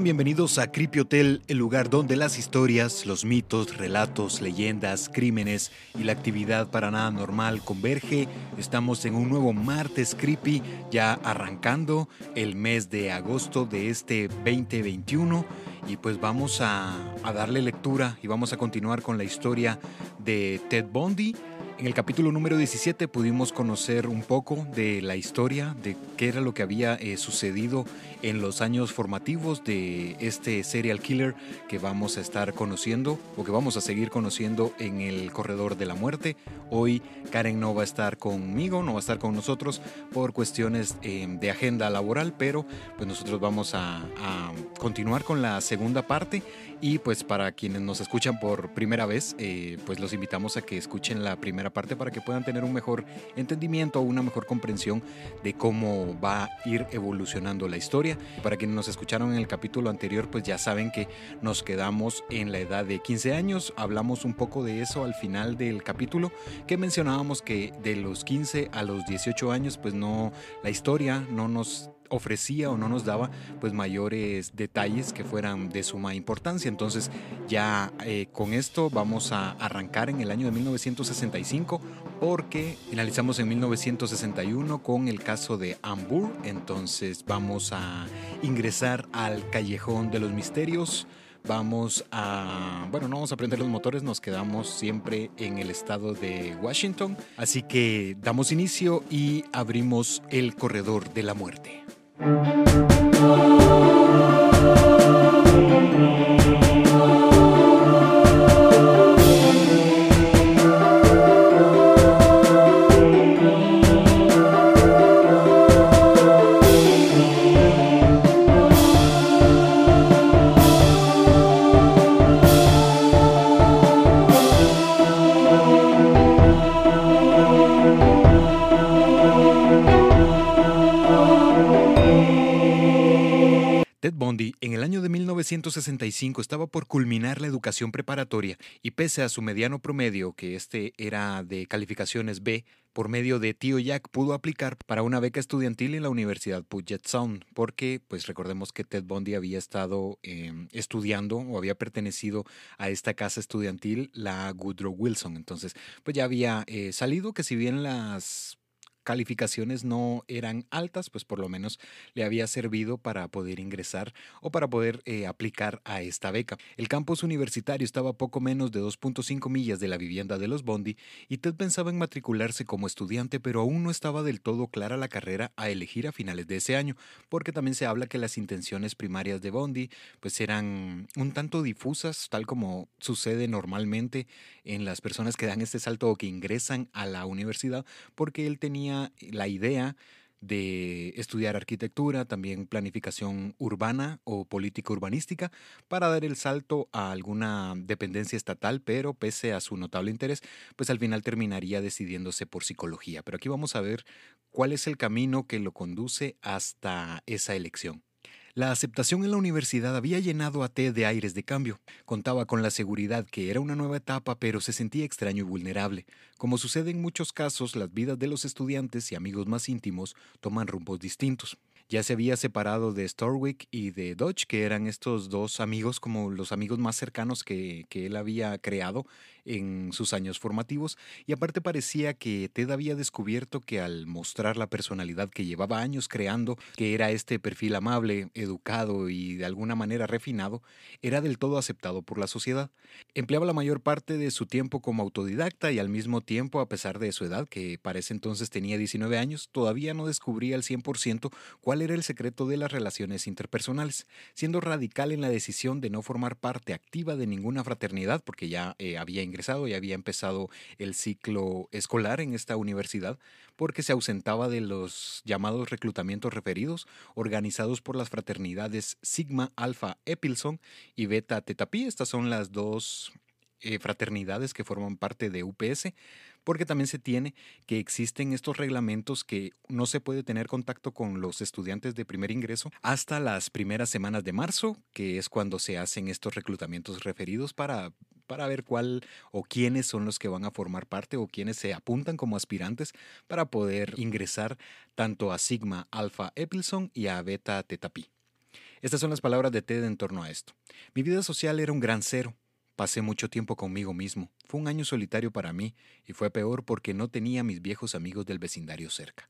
Bienvenidos a Creepy Hotel, el lugar donde las historias, los mitos, relatos, leyendas, crímenes y la actividad para nada normal converge. Estamos en un nuevo martes creepy, ya arrancando el mes de agosto de este 2021 y pues vamos a, a darle lectura y vamos a continuar con la historia de Ted Bundy en el capítulo número 17 pudimos conocer un poco de la historia, de qué era lo que había eh, sucedido en los años formativos de este serial killer que vamos a estar conociendo o que vamos a seguir conociendo en el corredor de la muerte. Hoy Karen no va a estar conmigo, no va a estar con nosotros por cuestiones em, de agenda laboral, pero pues nosotros vamos a, a, continuar con la segunda parte y pues para quienes nos escuchan por primera vez, eh, pues los invitamos a que escuchen la primera parte para que puedan tener un mejor entendimiento o una mejor comprensión de cómo va a ir evolucionando la historia. Para quienes nos escucharon en el capítulo anterior, pues ya saben que nos quedamos en la edad de 15 años. Hablamos un poco de eso al final del capítulo, que mencionábamos que de los 15 a los 18 años, pues no, la historia no nos ofrecía o no nos daba pues mayores detalles que fueran de suma importancia. Entonces ya eh, con esto vamos a arrancar en el año de 1965 porque finalizamos en 1961 con el caso de Ambur. Entonces vamos a ingresar al callejón de los misterios. Vamos a, bueno, no vamos a prender los motores, nos quedamos siempre en el estado de Washington. Así que damos inicio y abrimos el corredor de la muerte. Ted 1965 estaba por culminar la educación preparatoria y pese a su mediano promedio, que este era de calificaciones B, por medio de Tío Jack pudo aplicar para una beca estudiantil en la Universidad Puget Sound, porque pues recordemos que Ted Bundy había estado eh, estudiando o había pertenecido a esta casa estudiantil, la Woodrow Wilson. Entonces, pues ya había eh, salido que si bien las calificaciones no eran altas, pues por lo menos le había servido para poder ingresar o para poder eh, aplicar a esta beca. El campus universitario estaba a poco menos de 2.5 millas de la vivienda de los Bondi y Ted pensaba en matricularse como estudiante, pero aún no estaba del todo clara la carrera a elegir a finales de ese año, porque también se habla que las intenciones primarias de Bondi pues eran un tanto difusas, tal como sucede normalmente en las personas que dan este salto o que ingresan a la universidad, porque él tenía la idea de estudiar arquitectura, también planificación urbana o política urbanística, para dar el salto a alguna dependencia estatal, pero pese a su notable interés, pues al final terminaría decidiéndose por psicología. Pero aquí vamos a ver cuál es el camino que lo conduce hasta esa elección. La aceptación en la universidad había llenado a Ted de aires de cambio. Contaba con la seguridad que era una nueva etapa, pero se sentía extraño y vulnerable. Como sucede en muchos casos, las vidas de los estudiantes y amigos más íntimos toman rumbos distintos. Ya se había separado de Storwick y de Dodge, que eran estos dos amigos como los amigos más cercanos que, que él había creado en sus años formativos y aparte parecía que Ted había descubierto que al mostrar la personalidad que llevaba años creando, que era este perfil amable, educado y de alguna manera refinado, era del todo aceptado por la sociedad. Empleaba la mayor parte de su tiempo como autodidacta y al mismo tiempo, a pesar de su edad, que para ese entonces tenía 19 años, todavía no descubría al 100% cuál era el secreto de las relaciones interpersonales, siendo radical en la decisión de no formar parte activa de ninguna fraternidad porque ya eh, había ingresado y había empezado el ciclo escolar en esta universidad porque se ausentaba de los llamados reclutamientos referidos organizados por las fraternidades Sigma Alpha Epsilon y Beta Theta Pi. Estas son las dos eh, fraternidades que forman parte de UPS, porque también se tiene que existen estos reglamentos que no se puede tener contacto con los estudiantes de primer ingreso hasta las primeras semanas de marzo, que es cuando se hacen estos reclutamientos referidos para para ver cuál o quiénes son los que van a formar parte o quiénes se apuntan como aspirantes para poder ingresar tanto a Sigma Alpha Epsilon y a Beta Theta Pi. Estas son las palabras de Ted en torno a esto. Mi vida social era un gran cero. Pasé mucho tiempo conmigo mismo. Fue un año solitario para mí y fue peor porque no tenía a mis viejos amigos del vecindario cerca.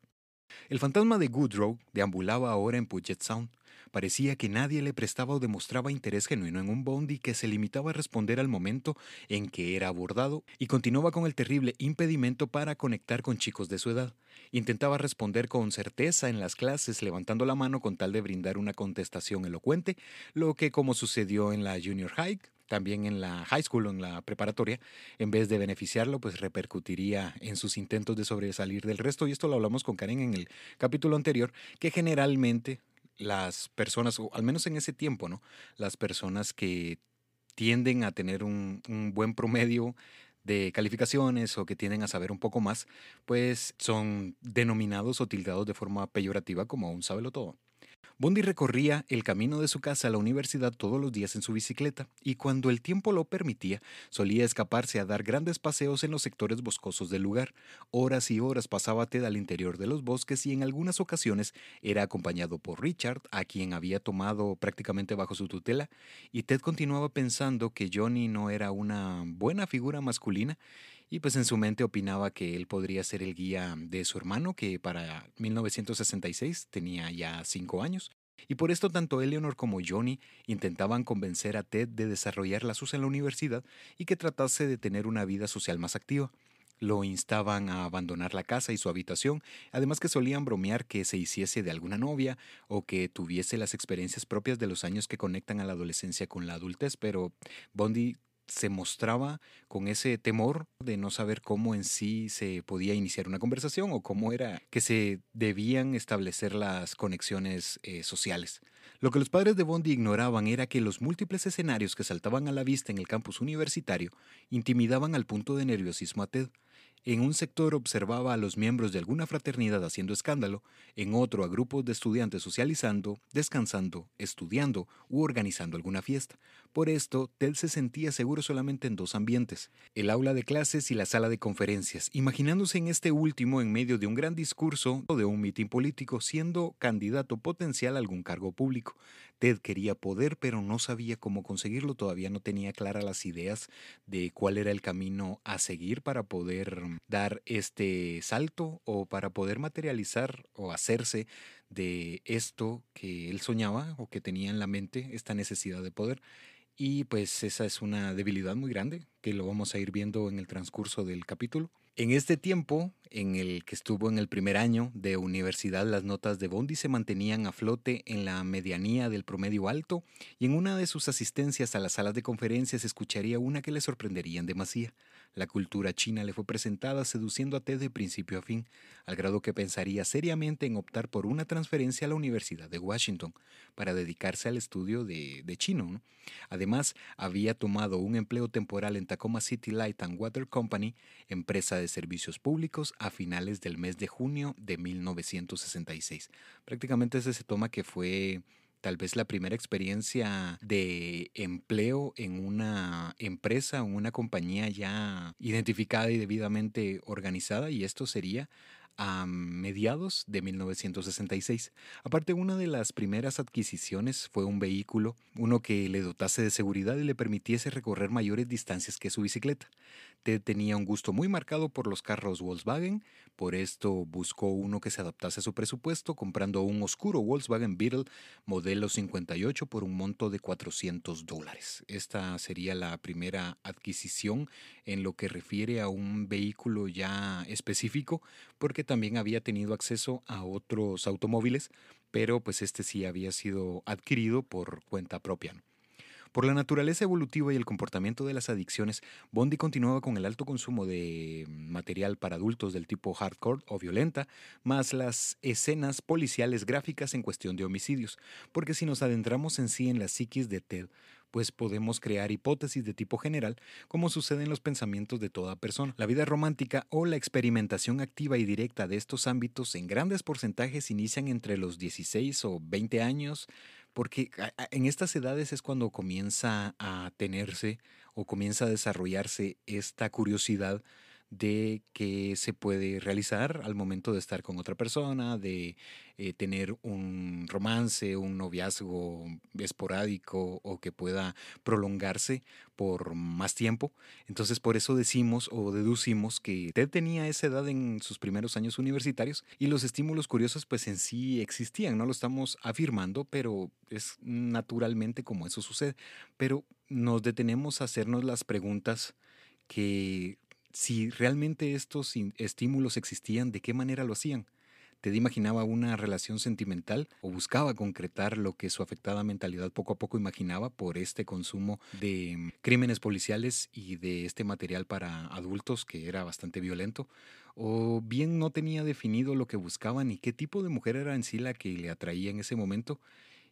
El fantasma de Goodrow deambulaba ahora en Puget Sound. Parecía que nadie le prestaba o demostraba interés genuino en un Bondi que se limitaba a responder al momento en que era abordado y continuaba con el terrible impedimento para conectar con chicos de su edad. Intentaba responder con certeza en las clases levantando la mano con tal de brindar una contestación elocuente, lo que como sucedió en la Junior High, también en la high school o en la preparatoria, en vez de beneficiarlo, pues repercutiría en sus intentos de sobresalir del resto. Y esto lo hablamos con Karen en el capítulo anterior, que generalmente las personas, o al menos en ese tiempo, ¿no? Las personas que tienden a tener un, buen promedio de calificaciones o que tienden a saber un poco más, pues son denominados o tildados de forma peyorativa como un sábelo todo. Bondi recorría el camino de su casa a la universidad todos los días en su bicicleta y cuando el tiempo lo permitía solía escaparse a dar grandes paseos en los sectores boscosos del lugar. Horas y horas pasaba Ted al interior de los bosques y en algunas ocasiones era acompañado por Richard, a quien había tomado prácticamente bajo su tutela, y Ted continuaba pensando que Johnny no era una buena figura masculina y pues en su mente opinaba que él podría ser el guía de su hermano, que para 1966 tenía ya cinco años. Y por esto tanto Eleanor como Johnny intentaban convencer a Ted de desarrollar la SUS en la universidad y que tratase de tener una vida social más activa. Lo instaban a abandonar la casa y su habitación, además que solían bromear que se hiciese de alguna novia o que tuviese las experiencias propias de los años que conectan a la adolescencia con la adultez, pero Bondi se mostraba con ese temor de no saber cómo en sí se podía iniciar una conversación o cómo era que se debían establecer las conexiones eh, sociales. Lo que los padres de Bondi ignoraban era que los múltiples escenarios que saltaban a la vista en el campus universitario intimidaban al punto de nerviosismo a Ted. En un sector observaba a los miembros de alguna fraternidad haciendo escándalo, en otro a grupos de estudiantes socializando, descansando, estudiando u organizando alguna fiesta. Por esto, Ted se sentía seguro solamente en dos ambientes, el aula de clases y la sala de conferencias, imaginándose en este último en medio de un gran discurso o de un mitin político, siendo candidato potencial a algún cargo público. Ted quería poder, pero no sabía cómo conseguirlo, todavía no tenía claras las ideas de cuál era el camino a seguir para poder dar este salto o para poder materializar o hacerse de esto que él soñaba o que tenía en la mente, esta necesidad de poder. Y pues esa es una debilidad muy grande que lo vamos a ir viendo en el transcurso del capítulo. En este tiempo, en el que estuvo en el primer año de universidad, las notas de Bondi se mantenían a flote en la medianía del promedio alto y en una de sus asistencias a las salas de conferencias escucharía una que le sorprendería en demasía. La cultura china le fue presentada seduciendo a Ted de principio a fin, al grado que pensaría seriamente en optar por una transferencia a la Universidad de Washington para dedicarse al estudio de, chino. Además, había tomado un empleo temporal en Tacoma City Light and Water Company, empresa de servicios públicos, a finales del mes de junio de 1966. Prácticamente ese se toma que fue tal vez la primera experiencia de empleo en una empresa, en una compañía ya identificada y debidamente organizada, y esto sería a mediados de 1966. Aparte, una de las primeras adquisiciones fue un vehículo, uno que le dotase de seguridad y le permitiese recorrer mayores distancias que su bicicleta. Ted tenía un gusto muy marcado por los carros Volkswagen, por esto buscó uno que se adaptase a su presupuesto, comprando un oscuro Volkswagen Beetle modelo 58 por un monto de 400 dólares. Esta sería la primera adquisición en lo que refiere a un vehículo ya específico, porque también había tenido acceso a otros automóviles, pero pues este sí había sido adquirido por cuenta propia. Por la naturaleza evolutiva y el comportamiento de las adicciones, Bondi continuaba con el alto consumo de material para adultos del tipo hardcore o violenta, más las escenas policiales gráficas en cuestión de homicidios, porque si nos adentramos en sí en la psiquis de Ted, pues podemos crear hipótesis de tipo general, como sucede en los pensamientos de toda persona. La vida romántica o la experimentación activa y directa de estos ámbitos en grandes porcentajes inician entre los 16 o 20 años, porque en estas edades es cuando comienza a tenerse o comienza a desarrollarse esta curiosidad de qué se puede realizar al momento de estar con otra persona, de eh, tener un romance, un noviazgo esporádico o que pueda prolongarse por más tiempo. Entonces por eso decimos o deducimos que Ted tenía esa edad en sus primeros años universitarios y los estímulos curiosos pues en sí existían, no lo estamos afirmando, pero es naturalmente como eso sucede. Pero nos detenemos a hacernos las preguntas que si realmente estos estímulos existían, ¿de qué manera lo hacían? ¿Te imaginaba una relación sentimental o buscaba concretar lo que su afectada mentalidad poco a poco imaginaba por este consumo de mm, crímenes policiales y de este material para adultos que era bastante violento? ¿O bien no tenía definido lo que buscaban y qué tipo de mujer era en sí la que le atraía en ese momento?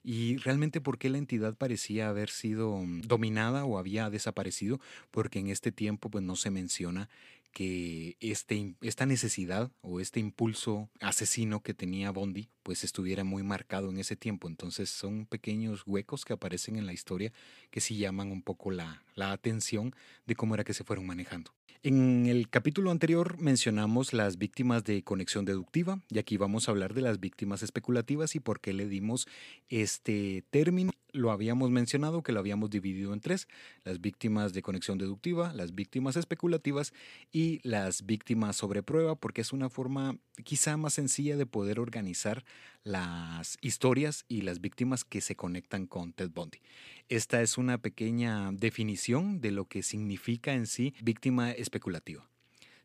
Y realmente por qué la entidad parecía haber sido dominada o había desaparecido, porque en este tiempo pues no se menciona que este, esta necesidad o este impulso asesino que tenía Bondi pues estuviera muy marcado en ese tiempo. Entonces son pequeños huecos que aparecen en la historia que sí llaman un poco la, la atención de cómo era que se fueron manejando. En el capítulo anterior mencionamos las víctimas de conexión deductiva y aquí vamos a hablar de las víctimas especulativas y por qué le dimos este término lo habíamos mencionado que lo habíamos dividido en tres, las víctimas de conexión deductiva, las víctimas especulativas y las víctimas sobre prueba, porque es una forma quizá más sencilla de poder organizar las historias y las víctimas que se conectan con Ted Bundy. Esta es una pequeña definición de lo que significa en sí víctima especulativa.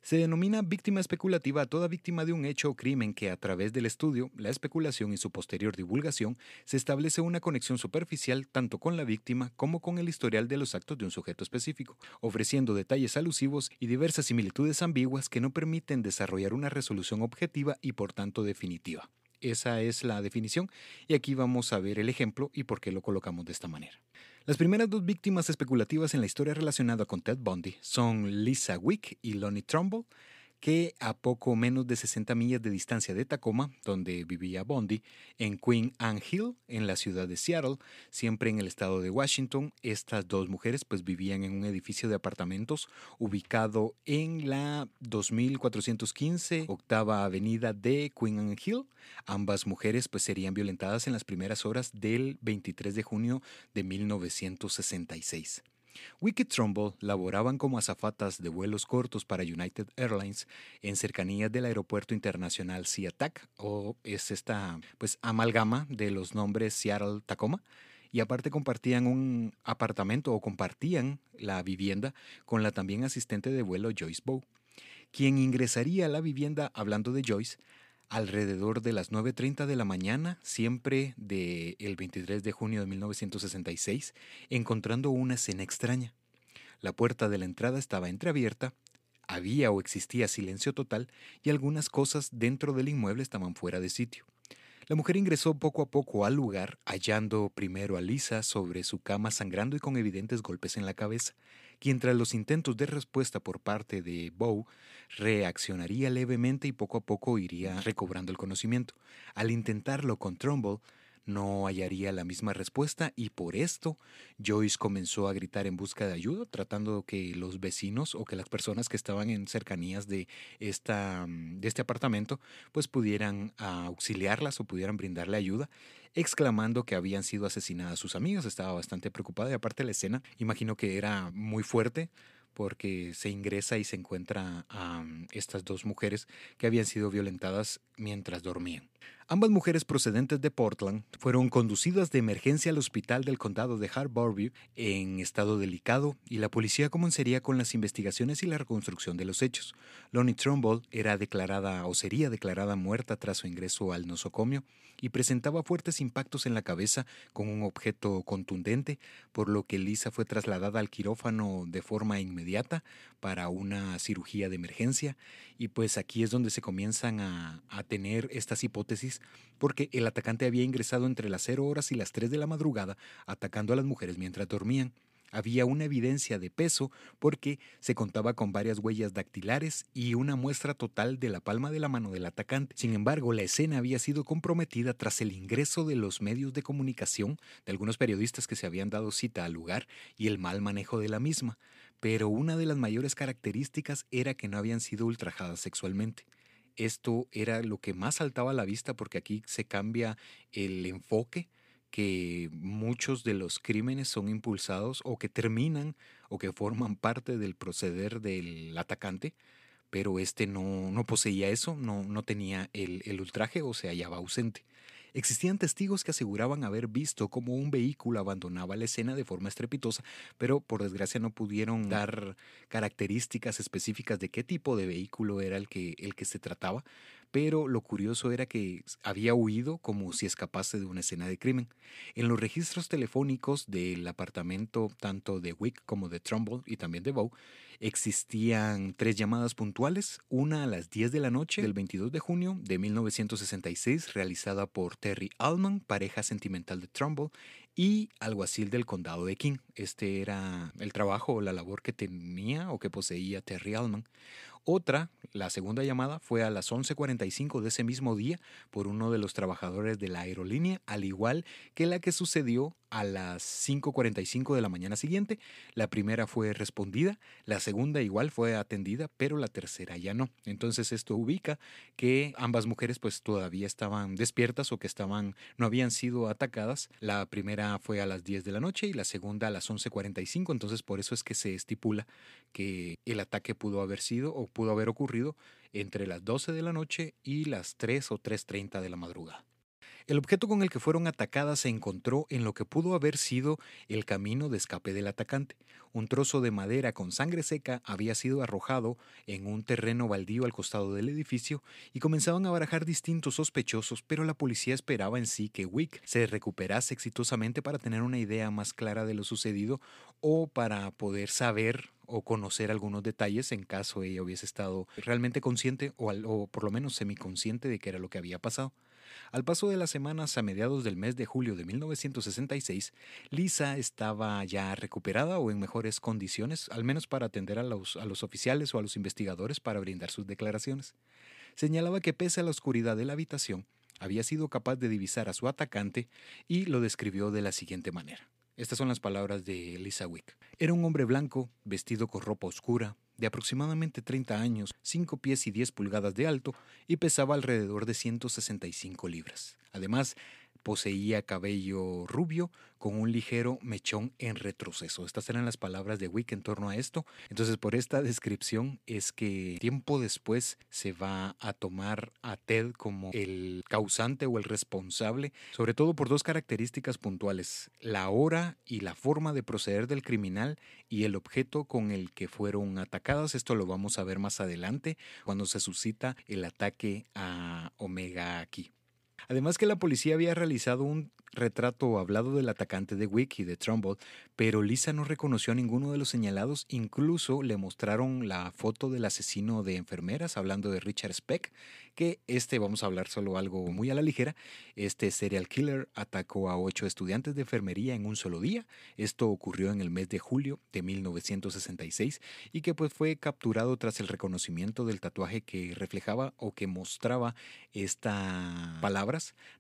Se denomina víctima especulativa a toda víctima de un hecho o crimen que a través del estudio, la especulación y su posterior divulgación se establece una conexión superficial tanto con la víctima como con el historial de los actos de un sujeto específico, ofreciendo detalles alusivos y diversas similitudes ambiguas que no permiten desarrollar una resolución objetiva y por tanto definitiva. Esa es la definición y aquí vamos a ver el ejemplo y por qué lo colocamos de esta manera. Las primeras dos víctimas especulativas en la historia relacionada con Ted Bundy son Lisa Wick y Lonnie Trumbull, que a poco menos de 60 millas de distancia de Tacoma, donde vivía Bondi, en Queen Anne Hill, en la ciudad de Seattle, siempre en el estado de Washington, estas dos mujeres pues vivían en un edificio de apartamentos ubicado en la 2415 octava avenida de Queen Anne Hill. Ambas mujeres pues serían violentadas en las primeras horas del 23 de junio de 1966. Wicked Trumbull laboraban como azafatas de vuelos cortos para United Airlines en cercanías del aeropuerto internacional SeaTac, o es esta pues amalgama de los nombres Seattle-Tacoma, y aparte compartían un apartamento o compartían la vivienda con la también asistente de vuelo Joyce Bow, quien ingresaría a la vivienda hablando de Joyce alrededor de las 9.30 de la mañana, siempre del el 23 de junio de 1966, encontrando una escena extraña. La puerta de la entrada estaba entreabierta, había o existía silencio total y algunas cosas dentro del inmueble estaban fuera de sitio. La mujer ingresó poco a poco al lugar, hallando primero a Lisa sobre su cama sangrando y con evidentes golpes en la cabeza quien tras los intentos de respuesta por parte de Bow reaccionaría levemente y poco a poco iría recobrando el conocimiento. Al intentarlo con Trumbull, no hallaría la misma respuesta y por esto Joyce comenzó a gritar en busca de ayuda, tratando que los vecinos o que las personas que estaban en cercanías de, esta, de este apartamento pues pudieran auxiliarlas o pudieran brindarle ayuda, exclamando que habían sido asesinadas sus amigas. Estaba bastante preocupada y aparte la escena, imagino que era muy fuerte porque se ingresa y se encuentra a estas dos mujeres que habían sido violentadas mientras dormían. Ambas mujeres procedentes de Portland fueron conducidas de emergencia al hospital del condado de Harborview en estado delicado y la policía comenzaría con las investigaciones y la reconstrucción de los hechos. Lonnie Trumbull era declarada o sería declarada muerta tras su ingreso al nosocomio y presentaba fuertes impactos en la cabeza con un objeto contundente, por lo que Lisa fue trasladada al quirófano de forma inmediata para una cirugía de emergencia y pues aquí es donde se comienzan a, a tener estas hipótesis porque el atacante había ingresado entre las 0 horas y las 3 de la madrugada atacando a las mujeres mientras dormían. Había una evidencia de peso porque se contaba con varias huellas dactilares y una muestra total de la palma de la mano del atacante. Sin embargo, la escena había sido comprometida tras el ingreso de los medios de comunicación, de algunos periodistas que se habían dado cita al lugar y el mal manejo de la misma. Pero una de las mayores características era que no habían sido ultrajadas sexualmente. Esto era lo que más saltaba a la vista porque aquí se cambia el enfoque que muchos de los crímenes son impulsados o que terminan o que forman parte del proceder del atacante, pero este no, no poseía eso, no, no tenía el, el ultraje o se hallaba ausente. Existían testigos que aseguraban haber visto cómo un vehículo abandonaba la escena de forma estrepitosa, pero por desgracia no pudieron dar características específicas de qué tipo de vehículo era el que, el que se trataba, pero lo curioso era que había huido como si escapase de una escena de crimen. En los registros telefónicos del apartamento tanto de Wick como de Trumbull y también de Bow, existían tres llamadas puntuales, una a las 10 de la noche del 22 de junio de 1966 realizada por Terry Allman, pareja sentimental de Trumbull, y alguacil del condado de King. Este era el trabajo o la labor que tenía o que poseía Terry Allman. Otra, la segunda llamada, fue a las 11.45 de ese mismo día por uno de los trabajadores de la aerolínea, al igual que la que sucedió a las 5.45 de la mañana siguiente. La primera fue respondida, la segunda igual fue atendida, pero la tercera ya no. Entonces esto ubica que ambas mujeres pues todavía estaban despiertas o que estaban no habían sido atacadas. La primera fue a las 10 de la noche y la segunda a las 11.45, entonces por eso es que se estipula que el ataque pudo haber sido o pudo haber ocurrido entre las 12 de la noche y las 3 o 3.30 de la madrugada. El objeto con el que fueron atacadas se encontró en lo que pudo haber sido el camino de escape del atacante. Un trozo de madera con sangre seca había sido arrojado en un terreno baldío al costado del edificio y comenzaban a barajar distintos sospechosos, pero la policía esperaba en sí que Wick se recuperase exitosamente para tener una idea más clara de lo sucedido o para poder saber o conocer algunos detalles en caso ella hubiese estado realmente consciente o, o por lo menos semiconsciente de que era lo que había pasado. Al paso de las semanas, a mediados del mes de julio de 1966, Lisa estaba ya recuperada o en mejores condiciones, al menos para atender a los, oficiales o a los investigadores para brindar sus declaraciones. Señalaba que pese a la oscuridad de la habitación, había sido capaz de divisar a su atacante y lo describió de la siguiente manera. Estas son las palabras de Lisa Wick. Era un hombre blanco, vestido con ropa oscura, de aproximadamente 30 años, 5 pies y 10 pulgadas de alto, y pesaba alrededor de 165 libras. Además, poseía cabello rubio con un ligero mechón en retroceso. Estas eran las palabras de Wick en torno a esto. Entonces, por esta descripción es que tiempo después se va a tomar a Ted como el causante o el responsable, sobre todo por dos características puntuales, la hora y la forma de proceder del criminal y el objeto con el que fueron atacadas. Esto lo vamos a ver más adelante cuando se suscita el ataque a Omega aquí. Además que la policía había realizado un retrato hablado del atacante de Wick y de Trumbull, pero Lisa no reconoció a ninguno de los señalados, incluso le mostraron la foto del asesino de enfermeras, hablando de Richard Speck, que este, vamos a hablar solo algo muy a la ligera, este serial killer atacó a ocho estudiantes de enfermería en un solo día, esto ocurrió en el mes de julio de 1966 y que pues fue capturado tras el reconocimiento del tatuaje que reflejaba o que mostraba estas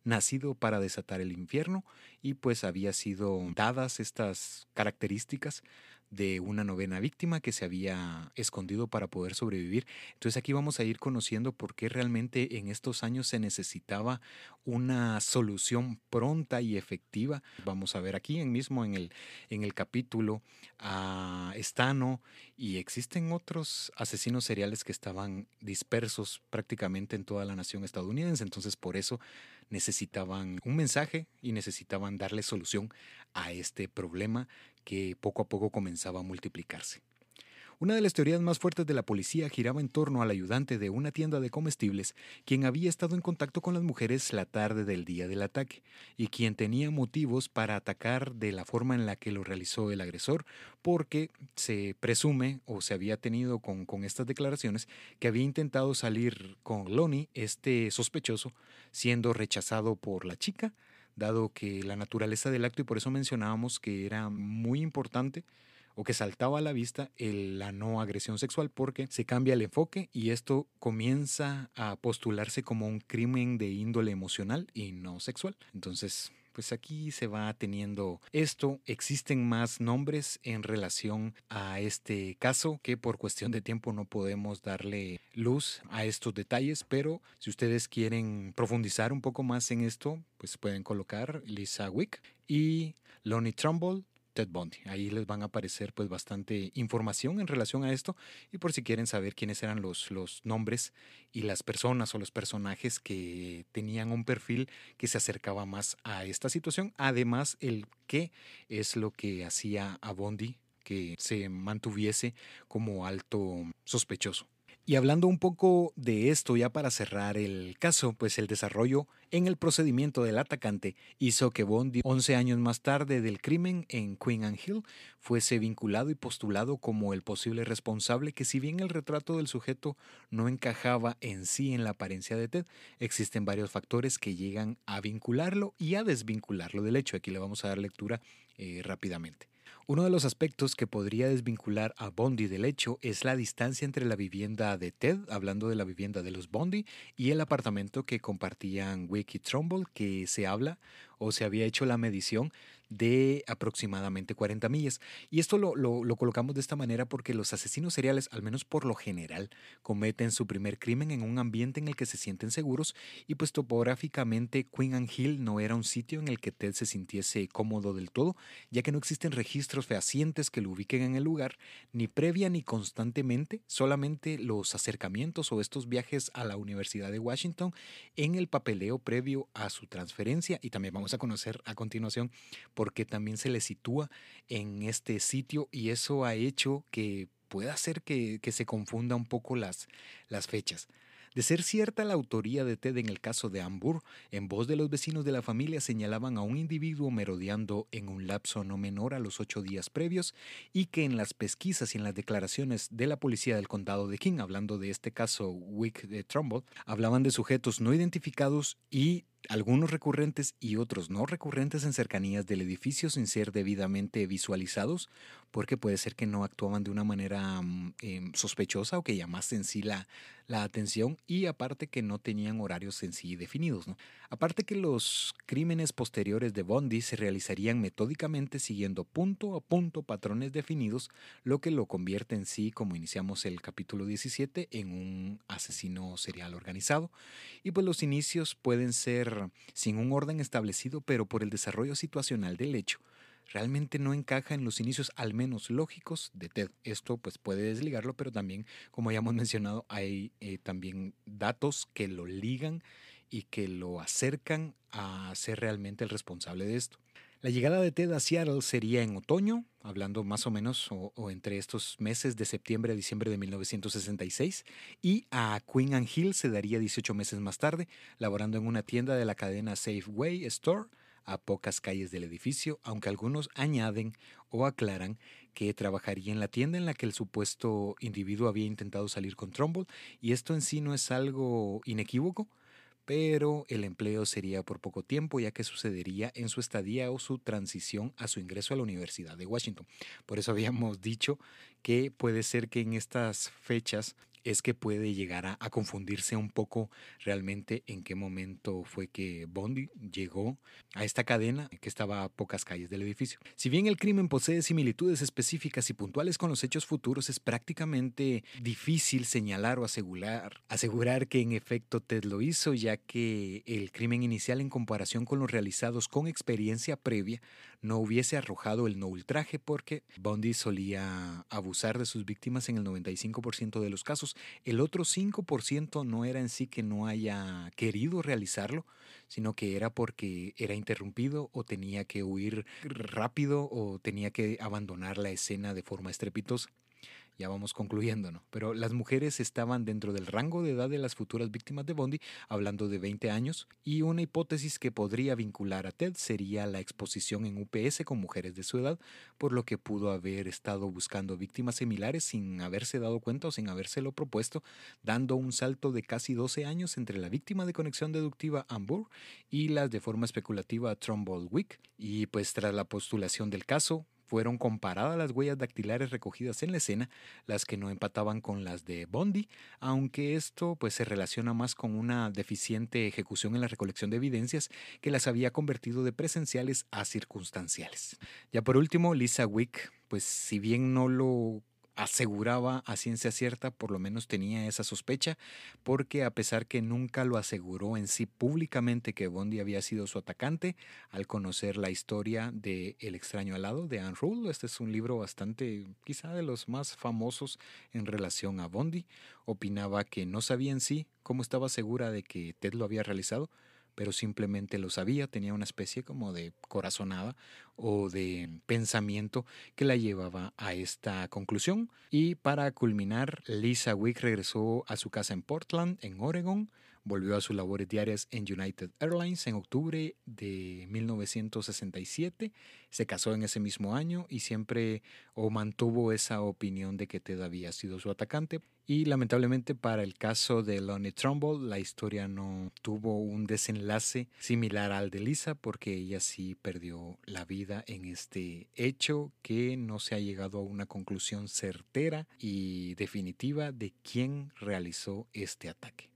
nacido para desatar el infierno, y pues había sido dadas estas características de una novena víctima que se había escondido para poder sobrevivir. Entonces aquí vamos a ir conociendo por qué realmente en estos años se necesitaba una solución pronta y efectiva. Vamos a ver aquí mismo en el, en el capítulo a Estano y existen otros asesinos seriales que estaban dispersos prácticamente en toda la nación estadounidense. Entonces por eso necesitaban un mensaje y necesitaban darle solución a este problema que poco a poco comenzaba a multiplicarse. Una de las teorías más fuertes de la policía giraba en torno al ayudante de una tienda de comestibles, quien había estado en contacto con las mujeres la tarde del día del ataque, y quien tenía motivos para atacar de la forma en la que lo realizó el agresor, porque se presume o se había tenido con, estas declaraciones que había intentado salir con Lonnie, este sospechoso, siendo rechazado por la chica, dado que la naturaleza del acto, y por eso mencionábamos que era muy importante o que saltaba a la vista la no agresión sexual porque se cambia el enfoque y esto comienza a postularse como un crimen de índole emocional y no sexual. Entonces, pues aquí se va teniendo esto. Existen más nombres en relación a este caso que por cuestión de tiempo no podemos darle luz a estos detalles, pero si ustedes quieren profundizar un poco más en esto, pues pueden colocar Lisa Wick y Lonnie Trumbull Ted Bundy. Ahí les van a aparecer pues bastante información en relación a esto y por si quieren saber quiénes eran los, los nombres y las personas o los personajes que tenían un perfil que se acercaba más a esta situación. Además, el qué es lo que hacía a Bondi que se mantuviese como alto sospechoso. Y hablando un poco de esto ya para cerrar el caso, pues el desarrollo en el procedimiento del atacante hizo que Bondi, 11 años más tarde del crimen en Queen Anne Hill, fuese vinculado y postulado como el posible responsable que si bien el retrato del sujeto no encajaba en sí en la apariencia de Ted, existen varios factores que llegan a vincularlo y a desvincularlo del hecho. Aquí le vamos a dar lectura eh, rápidamente. Uno de los aspectos que podría desvincular a Bondi del hecho es la distancia entre la vivienda de Ted, hablando de la vivienda de los Bondi, y el apartamento que compartían Wick y Trumbull, que se habla o se había hecho la medición de aproximadamente 40 millas. Y esto lo, lo, colocamos de esta manera porque los asesinos seriales, al menos por lo general, cometen su primer crimen en un ambiente en el que se sienten seguros y pues topográficamente Queen and Hill no era un sitio en el que Ted se sintiese cómodo del todo, ya que no existen registros fehacientes que lo ubiquen en el lugar, ni previa ni constantemente, solamente los acercamientos o estos viajes a la Universidad de Washington en el papeleo previo a su transferencia y también vamos a conocer a continuación porque también se le sitúa en este sitio y eso ha hecho que pueda hacer que, se confunda un poco las, las fechas. De ser cierta la autoría de Ted en el caso de Hamburg, en voz de los vecinos de la familia señalaban a un individuo merodeando en un lapso no menor a los ocho días previos y que en las pesquisas y en las declaraciones de la policía del condado de King, hablando de este caso Wick de Trumbull, hablaban de sujetos no identificados y algunos recurrentes y otros no recurrentes en cercanías del edificio sin ser debidamente visualizados, porque puede ser que no actuaban de una manera em, sospechosa o que llamasen en sí la, la, atención y aparte que no tenían horarios en sí definidos. ¿no? Aparte que los crímenes posteriores de Bondi se realizarían metódicamente siguiendo punto a punto patrones definidos, lo que lo convierte en sí, como iniciamos el capítulo 17, en un asesino serial organizado. Y pues los inicios pueden ser sin un orden establecido, pero por el desarrollo situacional del hecho, realmente no encaja en los inicios al menos lógicos de TED. Esto pues puede desligarlo, pero también, como ya hemos mencionado, hay eh, también datos que lo ligan y que lo acercan a ser realmente el responsable de esto. La llegada de Ted a Seattle sería en otoño, hablando más o menos o, entre estos meses de septiembre a diciembre de 1966, y a Queen and Hill se daría 18 meses más tarde, laborando en una tienda de la cadena Safeway Store a pocas calles del edificio, aunque algunos añaden o aclaran que trabajaría en la tienda en la que el supuesto individuo había intentado salir con Trumbull, y esto en sí no es algo inequívoco, pero el empleo sería por poco tiempo ya que sucedería en su estadía o su transición a su ingreso a la Universidad de Washington. Por eso habíamos dicho que puede ser que en estas fechas es que puede llegar a, confundirse un poco realmente en qué momento fue que Bondi llegó a esta cadena que estaba a pocas calles del edificio. Si bien el crimen posee similitudes específicas y puntuales con los hechos futuros, es prácticamente difícil señalar o asegurar, asegurar que en efecto Ted lo hizo, ya que el crimen inicial en comparación con los realizados con experiencia previa no hubiese arrojado el no ultraje porque Bondi solía abusar de sus víctimas en el 95% de los casos. El otro 5% no era en sí que no haya querido realizarlo, sino que era porque era interrumpido o tenía que huir rápido o tenía que abandonar la escena de forma estrepitosa ya vamos concluyendo, ¿no? Pero las mujeres estaban dentro del rango de edad de las futuras víctimas de Bondi, hablando de 20 años, y una hipótesis que podría vincular a Ted sería la exposición en UPS con mujeres de su edad, por lo que pudo haber estado buscando víctimas similares sin haberse dado cuenta o sin habérselo propuesto, dando un salto de casi 12 años entre la víctima de conexión deductiva Amber y las de forma especulativa Trumbull Wick. Y pues tras la postulación del caso, fueron comparadas las huellas dactilares recogidas en la escena, las que no empataban con las de Bondi, aunque esto pues se relaciona más con una deficiente ejecución en la recolección de evidencias que las había convertido de presenciales a circunstanciales. Ya por último, Lisa Wick, pues si bien no lo aseguraba a ciencia cierta, por lo menos tenía esa sospecha, porque a pesar que nunca lo aseguró en sí públicamente que Bondi había sido su atacante, al conocer la historia de El extraño alado de Anne Rule, este es un libro bastante, quizá de los más famosos en relación a Bondi, opinaba que no sabía en sí cómo estaba segura de que Ted lo había realizado, pero simplemente lo sabía, tenía una especie como de corazonada o de pensamiento que la llevaba a esta conclusión. Y para culminar, Lisa Wick regresó a su casa en Portland, en Oregon, volvió a sus labores diarias en United Airlines en octubre de 1967, se casó en ese mismo año y siempre o mantuvo esa opinión de que Ted había sido su atacante. Y lamentablemente para el caso de Lonnie Trumbull, la historia no tuvo un desenlace similar al de Lisa porque ella sí perdió la vida en este hecho que no se ha llegado a una conclusión certera y definitiva de quién realizó este ataque.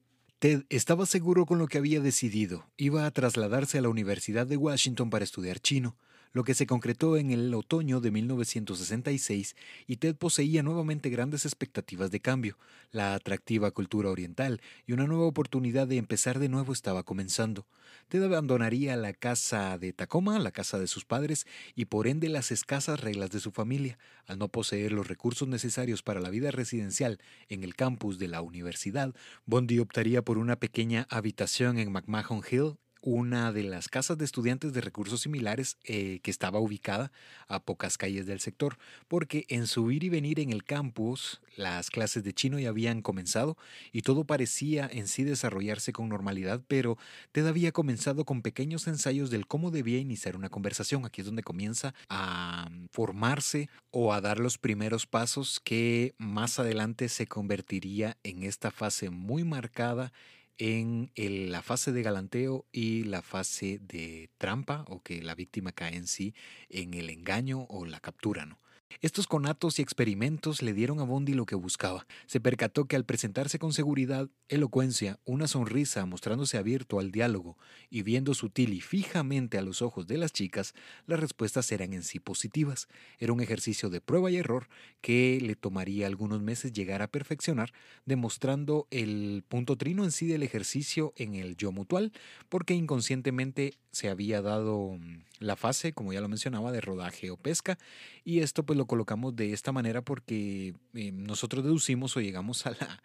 Ted estaba seguro con lo que había decidido. Iba a trasladarse a la Universidad de Washington para estudiar chino lo que se concretó en el otoño de 1966 y Ted poseía nuevamente grandes expectativas de cambio. La atractiva cultura oriental y una nueva oportunidad de empezar de nuevo estaba comenzando. Ted abandonaría la casa de Tacoma, la casa de sus padres, y por ende las escasas reglas de su familia. Al no poseer los recursos necesarios para la vida residencial en el campus de la universidad, Bondi optaría por una pequeña habitación en McMahon Hill una de las casas de estudiantes de recursos similares eh, que estaba ubicada a pocas calles del sector, porque en su ir y venir en el campus las clases de chino ya habían comenzado y todo parecía en sí desarrollarse con normalidad, pero Ted había comenzado con pequeños ensayos del cómo debía iniciar una conversación. Aquí es donde comienza a formarse o a dar los primeros pasos que más adelante se convertiría en esta fase muy marcada en la fase de galanteo y la fase de trampa o que la víctima cae en sí en el engaño o la captura, ¿no? Estos conatos y experimentos le dieron a Bondi lo que buscaba. Se percató que al presentarse con seguridad, elocuencia, una sonrisa mostrándose abierto al diálogo y viendo sutil y fijamente a los ojos de las chicas, las respuestas eran en sí positivas. Era un ejercicio de prueba y error que le tomaría algunos meses llegar a perfeccionar, demostrando el punto trino en sí del ejercicio en el yo mutual, porque inconscientemente se había dado mm, la fase, como ya lo mencionaba, de rodaje o pesca, y esto pues lo colocamos de esta manera porque eh, nosotros deducimos o llegamos a la,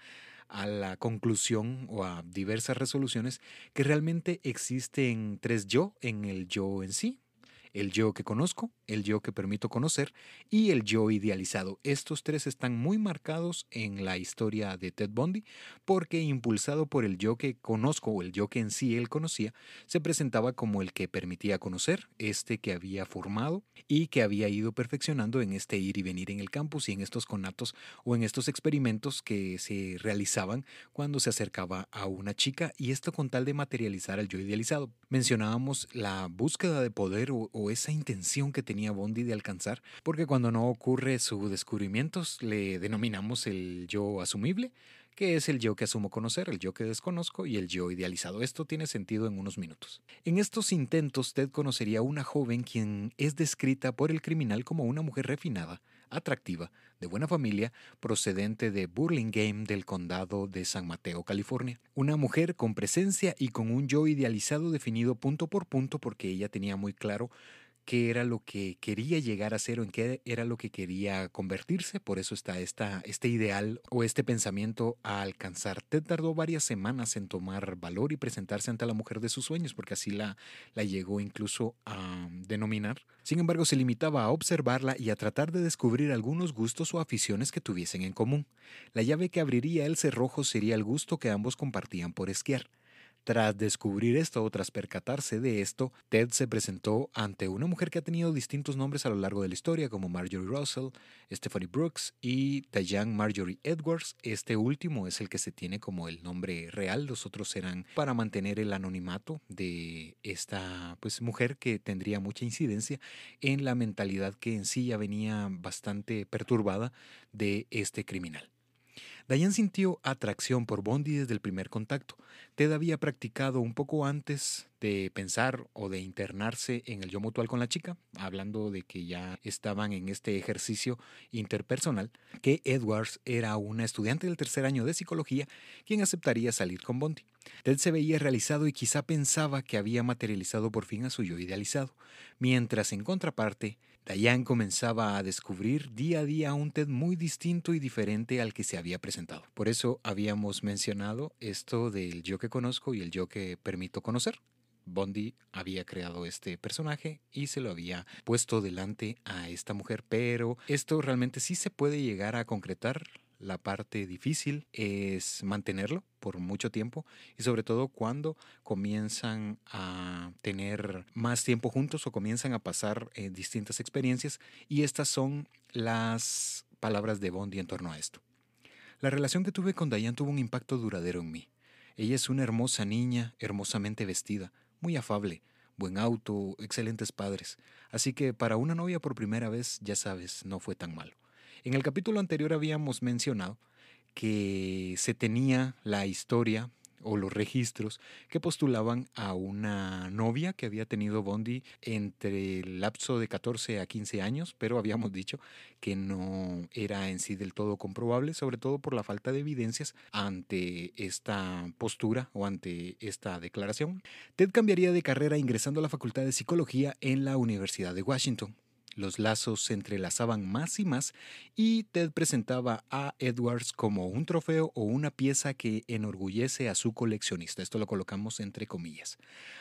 a la conclusión o a diversas resoluciones que realmente existen tres yo en el yo en sí, el yo que conozco, el yo que permito conocer y el yo idealizado. Estos tres están muy marcados en la historia de Ted Bundy porque impulsado por el yo que conozco o el yo que en sí él conocía, se presentaba como el que permitía conocer, este que había formado y que había ido perfeccionando en este ir y venir en el campus y en estos conatos o en estos experimentos que se realizaban cuando se acercaba a una chica y esto con tal de materializar al yo idealizado. Mencionábamos la búsqueda de poder o, o esa intención que tenía Bondi de alcanzar, porque cuando no ocurre su descubrimiento le denominamos el yo asumible, que es el yo que asumo conocer, el yo que desconozco y el yo idealizado. Esto tiene sentido en unos minutos. En estos intentos, Ted conocería a una joven quien es descrita por el criminal como una mujer refinada, atractiva, de buena familia, procedente de Burlingame del condado de San Mateo, California. Una mujer con presencia y con un yo idealizado definido punto por punto porque ella tenía muy claro qué era lo que quería llegar a ser o en qué era lo que quería convertirse. Por eso está este ideal o este pensamiento a alcanzar. Ted tardó varias semanas en tomar valor y presentarse ante la mujer de sus sueños, porque así la, la llegó incluso a denominar. Sin embargo, se limitaba a observarla y a tratar de descubrir algunos gustos o aficiones que tuviesen en común. La llave que abriría el cerrojo sería el gusto que ambos compartían por esquiar. Tras descubrir esto o tras percatarse de esto, Ted se presentó ante una mujer que ha tenido distintos nombres a lo largo de la historia, como Marjorie Russell, Stephanie Brooks y Diane Marjorie Edwards. Este último es el que se tiene como el nombre real, los otros serán para mantener el anonimato de esta pues, mujer que tendría mucha incidencia en la mentalidad que en sí ya venía bastante perturbada de este criminal. Diane sintió atracción por Bondi desde el primer contacto. Ted había practicado un poco antes de pensar o de internarse en el yo mutual con la chica, hablando de que ya estaban en este ejercicio interpersonal, que Edwards era una estudiante del tercer año de psicología quien aceptaría salir con Bondi. Ted se veía realizado y quizá pensaba que había materializado por fin a su yo idealizado, mientras en contraparte, Diane comenzaba a descubrir día a día un Ted muy distinto y diferente al que se había presentado. Por eso habíamos mencionado esto del yo que conozco y el yo que permito conocer. Bondi había creado este personaje y se lo había puesto delante a esta mujer, pero esto realmente sí se puede llegar a concretar la parte difícil es mantenerlo por mucho tiempo y sobre todo cuando comienzan a tener más tiempo juntos o comienzan a pasar eh, distintas experiencias y estas son las palabras de Bondi en torno a esto. La relación que tuve con Diane tuvo un impacto duradero en mí. Ella es una hermosa niña, hermosamente vestida, muy afable, buen auto, excelentes padres, así que para una novia por primera vez, ya sabes, no fue tan malo. En el capítulo anterior habíamos mencionado que se tenía la historia o los registros que postulaban a una novia que había tenido Bondi entre el lapso de 14 a 15 años, pero habíamos dicho que no era en sí del todo comprobable, sobre todo por la falta de evidencias ante esta postura o ante esta declaración. Ted cambiaría de carrera ingresando a la Facultad de Psicología en la Universidad de Washington. Los lazos se entrelazaban más y más y Ted presentaba a Edwards como un trofeo o una pieza que enorgullece a su coleccionista. Esto lo colocamos entre comillas.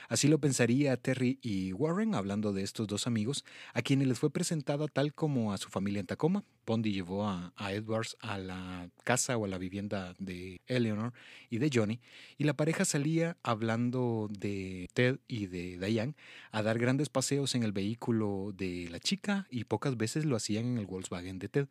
Así lo pensaría Terry y Warren hablando de estos dos amigos, a quienes les fue presentada tal como a su familia en Tacoma. Bondi llevó a, Edwards a la casa o a la vivienda de Eleanor y de Johnny, y la pareja salía hablando de Ted y de Diane a dar grandes paseos en el vehículo de la chica y pocas veces lo hacían en el Volkswagen de Ted.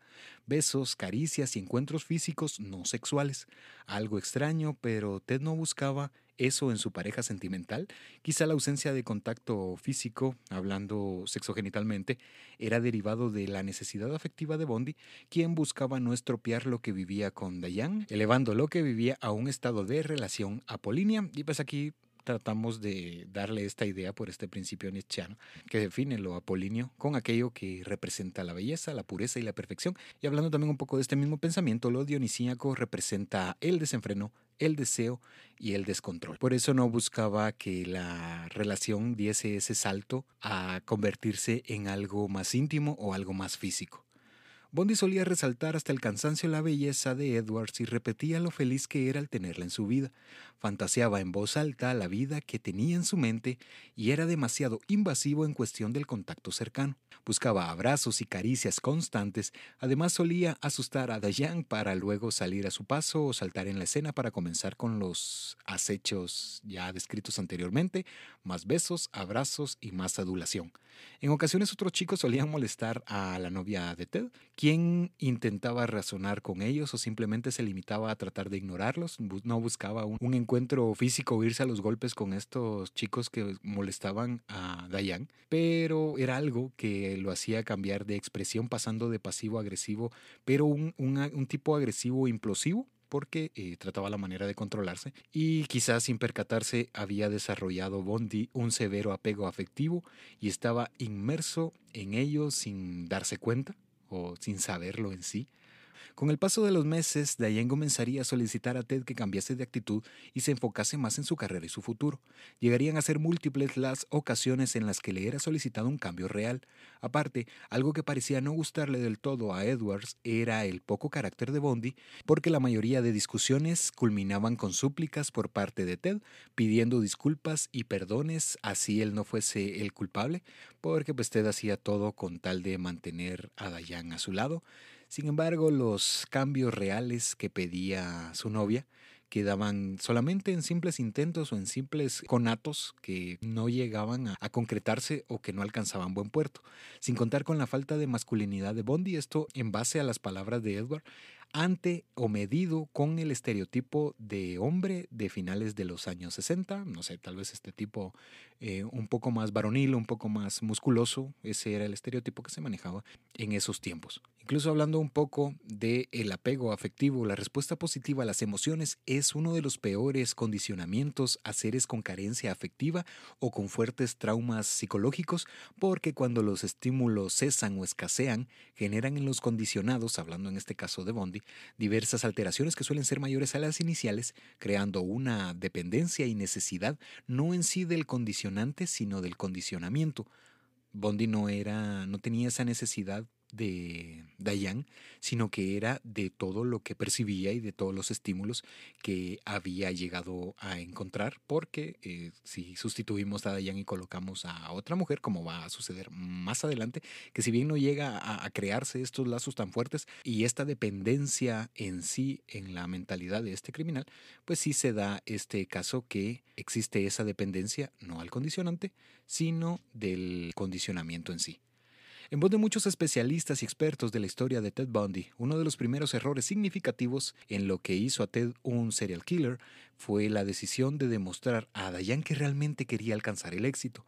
Besos, caricias y encuentros físicos no sexuales. Algo extraño, pero Ted no buscaba eso en su pareja sentimental, quizá la ausencia de contacto físico, hablando sexogenitalmente, era derivado de la necesidad afectiva de Bondi, quien buscaba no estropear lo que vivía con Diane, elevando lo que vivía a un estado de relación apolínea. Y pues aquí tratamos de darle esta idea por este principio nietzscheano que define lo apolíneo con aquello que representa la belleza, la pureza y la perfección. Y hablando también un poco de este mismo pensamiento, lo dionisíaco representa el desenfreno, el deseo y el descontrol. Por eso no buscaba que la relación diese ese salto a convertirse en algo más íntimo o algo más físico. Bondi solía resaltar hasta el cansancio la belleza de Edwards y repetía lo feliz que era al tenerla en su vida. Fantaseaba en voz alta la vida que tenía en su mente y era demasiado invasivo en cuestión del contacto cercano. Buscaba abrazos y caricias constantes, además solía asustar a Dayan para luego salir a su paso o saltar en la escena para comenzar con los acechos ya descritos anteriormente, más besos, abrazos y más adulación. En ocasiones otros chicos solían molestar a la novia de Ted, quien intentaba razonar con ellos o simplemente se limitaba a tratar de ignorarlos, no buscaba un, encuentro físico o irse a los golpes con estos chicos que molestaban a Diane, pero era algo que lo hacía cambiar de expresión pasando de pasivo a agresivo, pero un, un tipo agresivo implosivo porque eh, trataba la manera de controlarse y quizás sin percatarse había desarrollado Bondi un severo apego afectivo y estaba inmerso en ello sin darse cuenta o sin saberlo en sí. Con el paso de los meses, Diane comenzaría a solicitar a Ted que cambiase de actitud y se enfocase más en su carrera y su futuro. Llegarían a ser múltiples las ocasiones en las que le era solicitado un cambio real. Aparte, algo que parecía no gustarle del todo a Edwards era el poco carácter de Bondi, porque la mayoría de discusiones culminaban con súplicas por parte de Ted, pidiendo disculpas y perdones así él no fuese el culpable, porque pues Ted hacía todo con tal de mantener a Diane a su lado. Sin embargo, los cambios reales que pedía su novia, quedaban solamente en simples intentos o en simples conatos que no llegaban a, concretarse o que no alcanzaban buen puerto. Sin contar con la falta de masculinidad de Bondi, esto en base a las palabras de Edward, ante o medido con el estereotipo de hombre de finales de los años 60, no sé, tal vez este tipo eh, un poco más varonil, un poco más musculoso, ese era el estereotipo que se manejaba en esos tiempos. Incluso hablando un poco del el apego afectivo, la respuesta positiva a las emociones es uno de los peores condicionamientos a seres con carencia afectiva o con fuertes traumas psicológicos, porque cuando los estímulos cesan o escasean, generan en los condicionados, hablando en este caso de Bondi, diversas alteraciones que suelen ser mayores a las iniciales, creando una dependencia y necesidad no en sí del condicionante, sino del condicionamiento. Bondi no era, no tenía esa necesidad de Dayan, sino que era de todo lo que percibía y de todos los estímulos que había llegado a encontrar, porque eh, si sustituimos a Dayan y colocamos a otra mujer, como va a suceder más adelante, que si bien no llega a, a crearse estos lazos tan fuertes y esta dependencia en sí, en la mentalidad de este criminal, pues sí se da este caso que existe esa dependencia, no al condicionante, sino del condicionamiento en sí. En voz de muchos especialistas y expertos de la historia de Ted Bundy, uno de los primeros errores significativos en lo que hizo a Ted un serial killer fue la decisión de demostrar a Dayan que realmente quería alcanzar el éxito,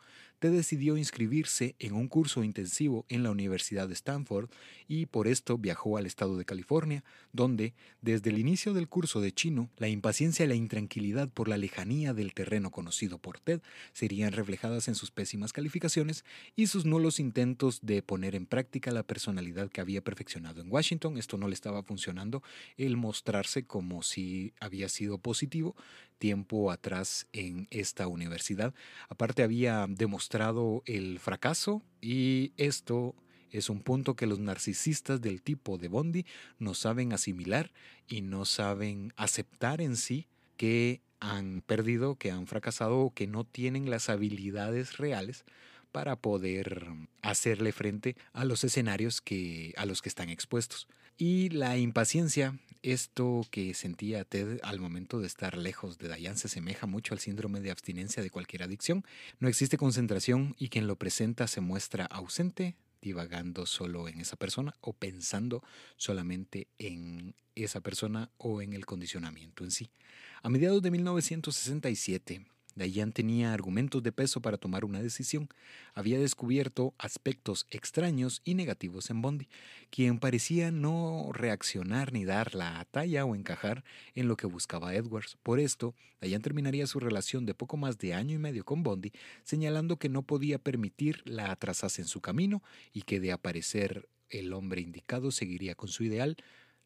decidió inscribirse en un curso intensivo en la Universidad de Stanford y por esto viajó al estado de California, donde, desde el inicio del curso de chino, la impaciencia y la intranquilidad por la lejanía del terreno conocido por Ted serían reflejadas en sus pésimas calificaciones y sus nulos intentos de poner en práctica la personalidad que había perfeccionado en Washington. Esto no le estaba funcionando, el mostrarse como si había sido positivo tiempo atrás en esta universidad. Aparte había demostrado el fracaso y esto es un punto que los narcisistas del tipo de Bondi no saben asimilar y no saben aceptar en sí que han perdido, que han fracasado o que no tienen las habilidades reales para poder hacerle frente a los escenarios que, a los que están expuestos. Y la impaciencia esto que sentía Ted al momento de estar lejos de Dayan se asemeja mucho al síndrome de abstinencia de cualquier adicción. No existe concentración y quien lo presenta se muestra ausente, divagando solo en esa persona o pensando solamente en esa persona o en el condicionamiento en sí. A mediados de 1967, Dayan tenía argumentos de peso para tomar una decisión. Había descubierto aspectos extraños y negativos en Bondi, quien parecía no reaccionar ni dar la talla o encajar en lo que buscaba Edwards. Por esto, Dayan terminaría su relación de poco más de año y medio con Bondi, señalando que no podía permitir la atrasase en su camino y que de aparecer el hombre indicado seguiría con su ideal.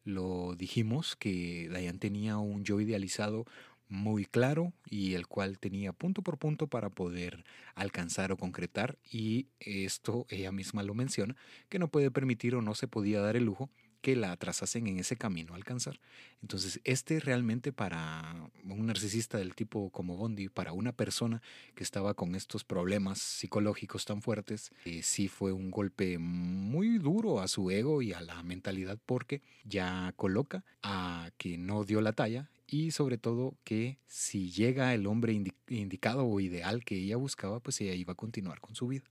Lo dijimos que Dayan tenía un yo idealizado muy claro y el cual tenía punto por punto para poder alcanzar o concretar y esto ella misma lo menciona que no puede permitir o no se podía dar el lujo que la atrasasen en ese camino a alcanzar. Entonces, este realmente para un narcisista del tipo como Bondi, para una persona que estaba con estos problemas psicológicos tan fuertes, eh, sí fue un golpe muy duro a su ego y a la mentalidad porque ya coloca a que no dio la talla y sobre todo que si llega el hombre indicado o ideal que ella buscaba, pues ella iba a continuar con su vida.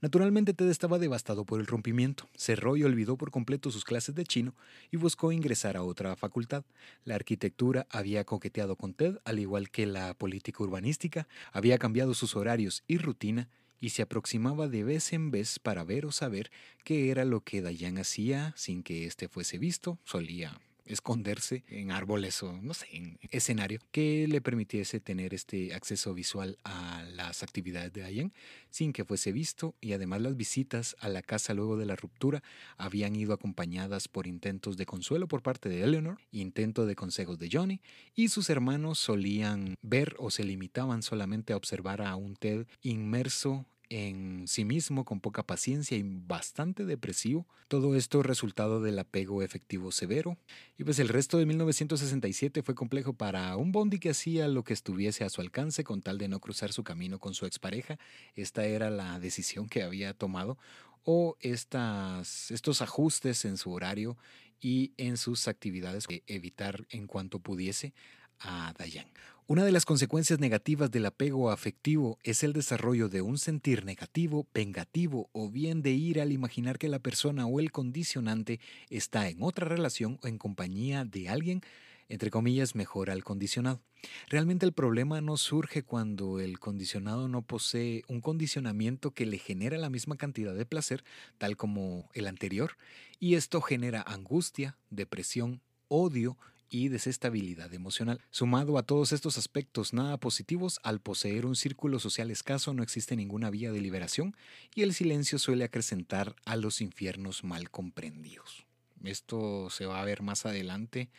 Naturalmente Ted estaba devastado por el rompimiento, cerró y olvidó por completo sus clases de chino y buscó ingresar a otra facultad. La arquitectura había coqueteado con Ted, al igual que la política urbanística, había cambiado sus horarios y rutina y se aproximaba de vez en vez para ver o saber qué era lo que Dayan hacía sin que éste fuese visto, solía esconderse en árboles o no sé, en escenario que le permitiese tener este acceso visual a las actividades de Diane sin que fuese visto y además las visitas a la casa luego de la ruptura habían ido acompañadas por intentos de consuelo por parte de Eleanor, intento de consejos de Johnny y sus hermanos solían ver o se limitaban solamente a observar a un Ted inmerso en sí mismo, con poca paciencia y bastante depresivo. Todo esto resultado del apego efectivo severo. Y pues el resto de 1967 fue complejo para un Bondi que hacía lo que estuviese a su alcance con tal de no cruzar su camino con su expareja. Esta era la decisión que había tomado. O estas, estos ajustes en su horario y en sus actividades que evitar en cuanto pudiese a Dayan. Una de las consecuencias negativas del apego afectivo es el desarrollo de un sentir negativo, vengativo o bien de ir al imaginar que la persona o el condicionante está en otra relación o en compañía de alguien entre comillas, mejora al condicionado. Realmente el problema no surge cuando el condicionado no posee un condicionamiento que le genera la misma cantidad de placer, tal como el anterior, y esto genera angustia, depresión, odio y desestabilidad emocional. Sumado a todos estos aspectos nada positivos, al poseer un círculo social escaso no existe ninguna vía de liberación y el silencio suele acrecentar a los infiernos mal comprendidos. Esto se va a ver más adelante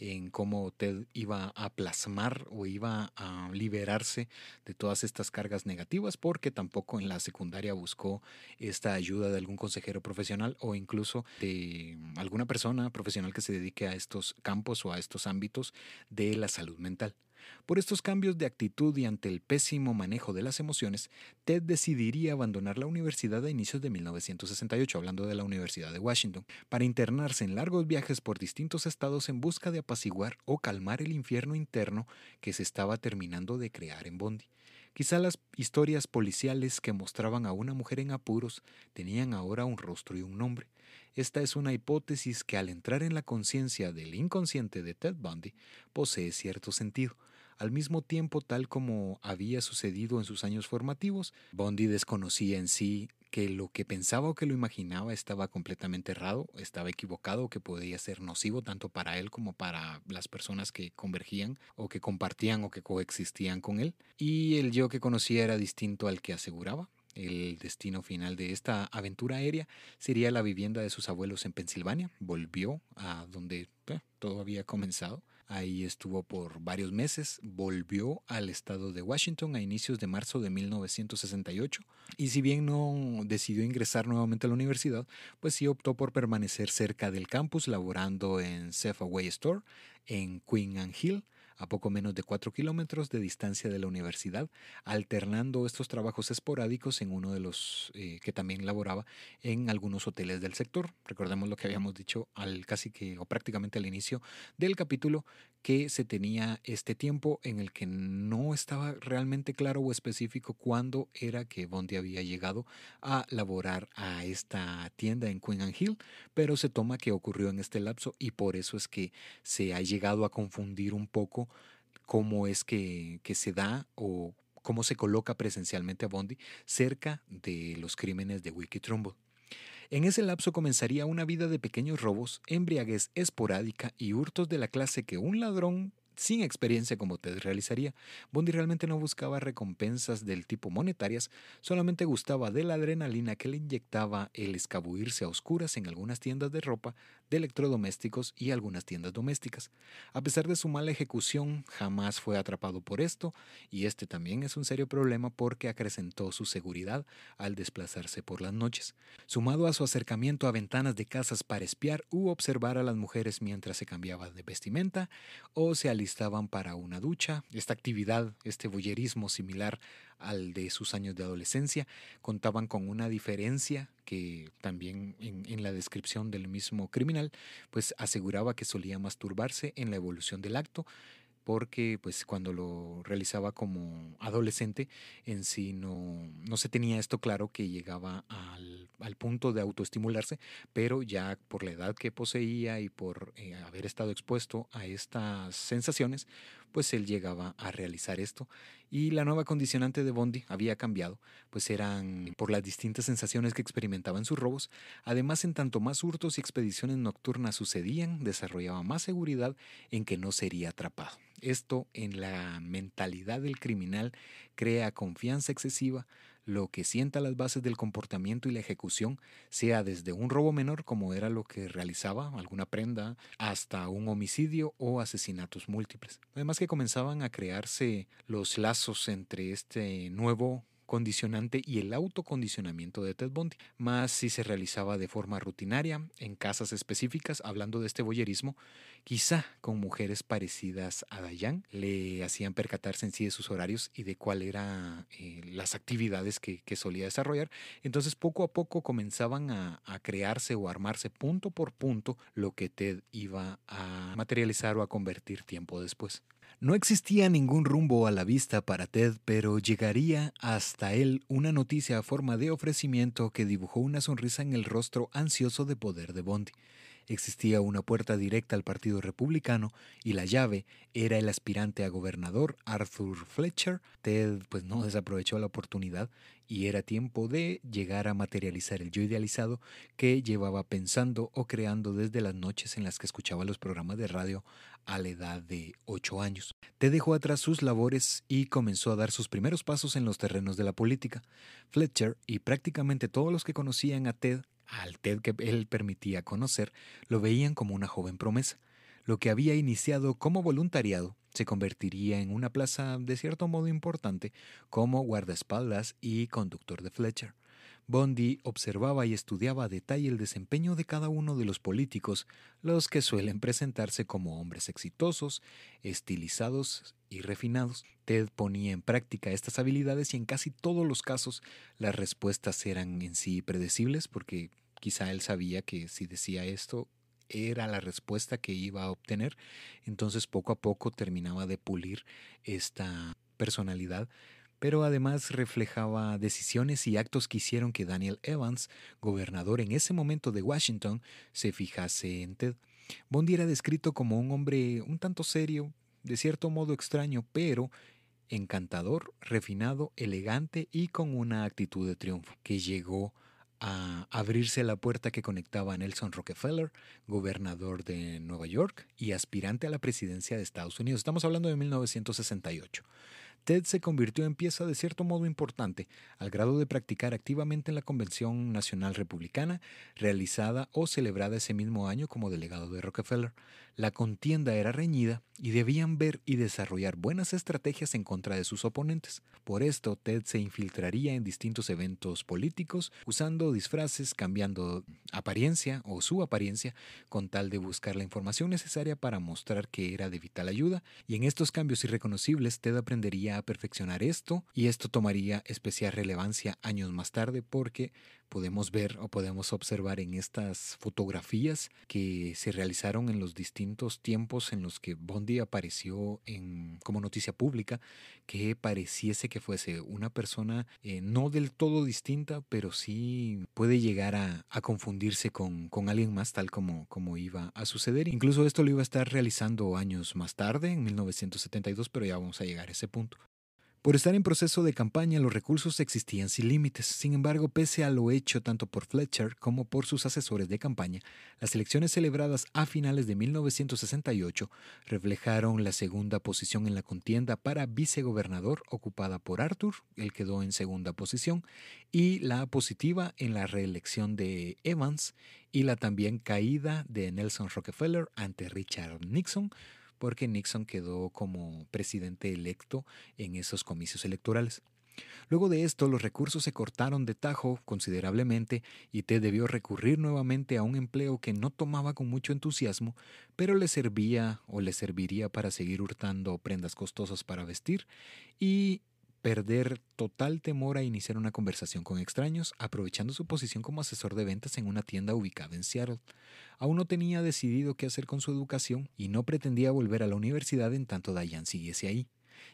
en cómo Ted iba a plasmar o iba a liberarse de todas estas cargas negativas, porque tampoco en la secundaria buscó esta ayuda de algún consejero profesional o incluso de alguna persona profesional que se dedique a estos campos o a estos ámbitos de la salud mental. Por estos cambios de actitud y ante el pésimo manejo de las emociones, Ted decidiría abandonar la universidad a inicios de 1968, hablando de la Universidad de Washington, para internarse en largos viajes por distintos estados en busca de apaciguar o calmar el infierno interno que se estaba terminando de crear en Bondi. Quizá las historias policiales que mostraban a una mujer en apuros tenían ahora un rostro y un nombre. Esta es una hipótesis que al entrar en la conciencia del inconsciente de Ted Bundy posee cierto sentido, al mismo tiempo, tal como había sucedido en sus años formativos, Bondi desconocía en sí que lo que pensaba o que lo imaginaba estaba completamente errado, estaba equivocado, que podía ser nocivo tanto para él como para las personas que convergían o que compartían o que coexistían con él. Y el yo que conocía era distinto al que aseguraba. El destino final de esta aventura aérea sería la vivienda de sus abuelos en Pensilvania. Volvió a donde eh, todo había comenzado. Ahí estuvo por varios meses, volvió al estado de Washington a inicios de marzo de 1968 y si bien no decidió ingresar nuevamente a la universidad, pues sí optó por permanecer cerca del campus laborando en Safeway Store en Queen Anne Hill a poco menos de cuatro kilómetros de distancia de la universidad, alternando estos trabajos esporádicos en uno de los eh, que también laboraba en algunos hoteles del sector. Recordemos lo que habíamos dicho al casi que o prácticamente al inicio del capítulo, que se tenía este tiempo en el que no estaba realmente claro o específico cuándo era que Bondi había llegado a laborar a esta tienda en Queen Anne Hill, pero se toma que ocurrió en este lapso y por eso es que se ha llegado a confundir un poco cómo es que, se da o cómo se coloca presencialmente a Bondi cerca de los crímenes de Wiki Trumbull. En ese lapso comenzaría una vida de pequeños robos, embriaguez esporádica y hurtos de la clase que un ladrón sin experiencia como Ted realizaría. Bondi realmente no buscaba recompensas del tipo monetarias, solamente gustaba de la adrenalina que le inyectaba el escabuirse a oscuras en algunas tiendas de ropa, de electrodomésticos y algunas tiendas domésticas. A pesar de su mala ejecución, jamás fue atrapado por esto, y este también es un serio problema porque acrecentó su seguridad al desplazarse por las noches. Sumado a su acercamiento a ventanas de casas para espiar u observar a las mujeres mientras se cambiaba de vestimenta o se alistaba estaban para una ducha. Esta actividad, este boyerismo similar al de sus años de adolescencia, contaban con una diferencia que también en, la descripción del mismo criminal, pues aseguraba que solía masturbarse en la evolución del acto porque pues cuando lo realizaba como adolescente en sí no, no se tenía esto claro que llegaba al, al, punto de autoestimularse, pero ya por la edad que poseía y por eh, haber estado expuesto a estas sensaciones, pues él llegaba a realizar esto. Y la nueva condicionante de Bondi había cambiado, pues eran por las distintas sensaciones que experimentaba en sus robos. Además, en tanto más hurtos y expediciones nocturnas sucedían, desarrollaba más seguridad en que no sería atrapado. Esto en la mentalidad del criminal crea confianza excesiva, lo que sienta las bases del comportamiento y la ejecución, sea desde un robo menor como era lo que realizaba, alguna prenda, hasta un homicidio o asesinatos múltiples. Además que comenzaban a crearse los lazos entre este nuevo condicionante y el autocondicionamiento de Ted Bundy, más si se realizaba de forma rutinaria, en casas específicas, hablando de este boyerismo, quizá con mujeres parecidas a Dayan, le hacían percatarse en sí de sus horarios y de cuáles eran eh, las actividades que, solía desarrollar. Entonces poco a poco comenzaban a crearse o armarse punto por punto lo que Ted iba a materializar o a convertir tiempo después. No existía ningún rumbo a la vista para Ted, pero llegaría hasta él una noticia a forma de ofrecimiento que dibujó una sonrisa en el rostro ansioso de poder de Bondi. Existía una puerta directa al Partido Republicano y la llave era el aspirante a gobernador Arthur Fletcher. Ted pues no desaprovechó la oportunidad y era tiempo de llegar a materializar el yo idealizado que llevaba pensando o creando desde las noches en las que escuchaba los programas de radio a la edad de ocho años. Ted dejó atrás sus labores y comenzó a dar sus primeros pasos en los terrenos de la política. Fletcher y prácticamente todos los que conocían a Ted al Ted que él permitía conocer, lo veían como una joven promesa. Lo que había iniciado como voluntariado se convertiría en una plaza de cierto modo importante como guardaespaldas y conductor de Fletcher. Bondi observaba y estudiaba a detalle el desempeño de cada uno de los políticos, los que suelen presentarse como hombres exitosos, estilizados y refinados. Ted ponía en práctica estas habilidades y en casi todos los casos las respuestas eran en sí predecibles porque quizá él sabía que si decía esto era la respuesta que iba a obtener. Entonces poco a poco terminaba de pulir esta personalidad pero además reflejaba decisiones y actos que hicieron que Daniel Evans, gobernador en ese momento de Washington, se fijase en Ted. Bondi era descrito como un hombre un tanto serio, de cierto modo extraño, pero encantador, refinado, elegante y con una actitud de triunfo, que llegó a abrirse la puerta que conectaba a Nelson Rockefeller, gobernador de Nueva York y aspirante a la presidencia de Estados Unidos. Estamos hablando de 1968. Ted se convirtió en pieza de cierto modo importante, al grado de practicar activamente en la Convención Nacional Republicana, realizada o celebrada ese mismo año como delegado de Rockefeller. La contienda era reñida y debían ver y desarrollar buenas estrategias en contra de sus oponentes. Por esto, Ted se infiltraría en distintos eventos políticos, usando disfraces, cambiando apariencia o su apariencia, con tal de buscar la información necesaria para mostrar que era de vital ayuda, y en estos cambios irreconocibles Ted aprendería a perfeccionar esto, y esto tomaría especial relevancia años más tarde porque podemos ver o podemos observar en estas fotografías que se realizaron en los distintos tiempos en los que Bondi apareció en, como noticia pública, que pareciese que fuese una persona eh, no del todo distinta, pero sí puede llegar a, confundirse con, con, alguien más tal como, como iba a suceder. Incluso esto lo iba a estar realizando años más tarde, en 1972, pero ya vamos a llegar a ese punto. Por estar en proceso de campaña, los recursos existían sin límites. Sin embargo, pese a lo hecho tanto por Fletcher como por sus asesores de campaña, las elecciones celebradas a finales de 1968 reflejaron la segunda posición en la contienda para vicegobernador ocupada por Arthur, él quedó en segunda posición, y la positiva en la reelección de Evans y la también caída de Nelson Rockefeller ante Richard Nixon, porque Nixon quedó como presidente electo en esos comicios electorales. Luego de esto, los recursos se cortaron de tajo considerablemente y Ted debió recurrir nuevamente a un empleo que no tomaba con mucho entusiasmo, pero le servía o le serviría para seguir hurtando prendas costosas para vestir y perder total temor a iniciar una conversación con extraños, aprovechando su posición como asesor de ventas en una tienda ubicada en Seattle. Aún no tenía decidido qué hacer con su educación y no pretendía volver a la universidad en tanto Diane siguiese ahí,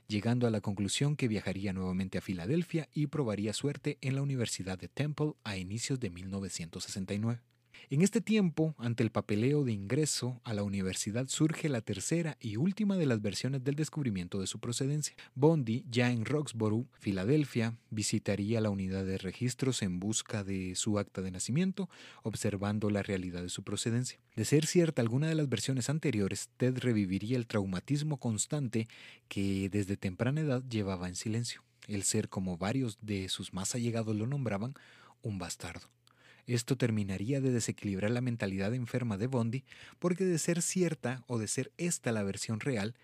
llegando a la conclusión que viajaría nuevamente a Filadelfia y probaría suerte en la Universidad de Temple a inicios de 1969. En este tiempo, ante el papeleo de ingreso a la universidad surge la tercera y última de las versiones del descubrimiento de su procedencia. Bondi, ya en Roxborough, Filadelfia, visitaría la unidad de registros en busca de su acta de nacimiento, observando la realidad de su procedencia. De ser cierta alguna de las versiones anteriores, Ted reviviría el traumatismo constante que desde temprana edad llevaba en silencio, el ser como varios de sus más allegados lo nombraban, un bastardo. Esto terminaría de desequilibrar la mentalidad enferma de Bondi, porque de ser cierta o de ser esta la versión real,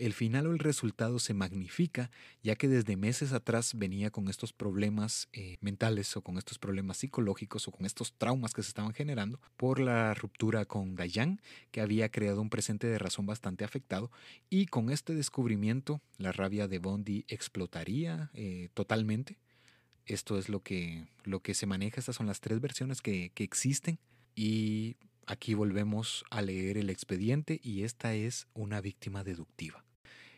el final o el resultado se magnifica, ya que desde meses atrás venía con estos problemas eh, mentales o con estos problemas psicológicos o con estos traumas que se estaban generando por la ruptura con Dayan, que había creado un presente de razón bastante afectado, y con este descubrimiento la rabia de Bondi explotaría eh, totalmente esto es lo que, lo que se maneja, estas son las tres versiones que, que existen y aquí volvemos a leer el expediente y esta es una víctima deductiva.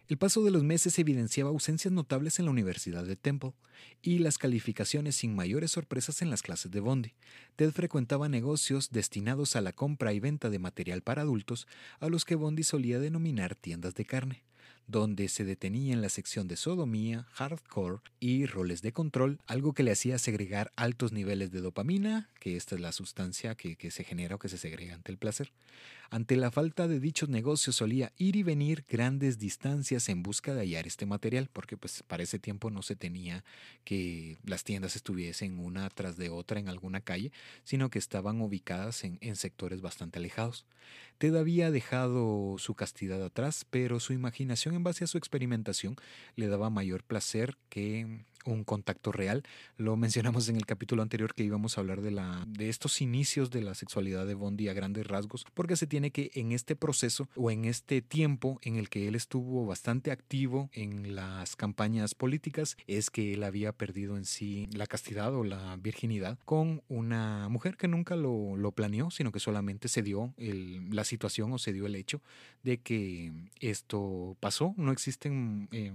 El paso de los meses evidenciaba ausencias notables en la Universidad de Temple y las calificaciones sin mayores sorpresas en las clases de Bondi. Ted frecuentaba negocios destinados a la compra y venta de material para adultos, a los que Bondi solía denominar tiendas de carne donde se detenía en la sección de sodomía, hardcore y roles de control, algo que le hacía segregar altos niveles de dopamina, que esta es la sustancia que, se genera o que se segrega ante el placer. Ante la falta de dichos negocios solía ir y venir grandes distancias en busca de hallar este material, porque pues para ese tiempo no se tenía que las tiendas estuviesen una tras de otra en alguna calle, sino que estaban ubicadas en, en sectores bastante alejados. Ted había dejado su castidad atrás, pero su imaginación en base a su experimentación le daba mayor placer que un contacto real. Lo mencionamos en el capítulo anterior que íbamos a hablar de, la, de estos inicios de la sexualidad de Bondi a grandes rasgos, porque se tiene que en este proceso o en este tiempo en el que él estuvo bastante activo en las campañas políticas, es que él había perdido en sí la castidad o la virginidad con una mujer que nunca lo, lo planeó, sino que solamente se dio el, la situación o se dio el hecho de que esto pasó. No existen eh,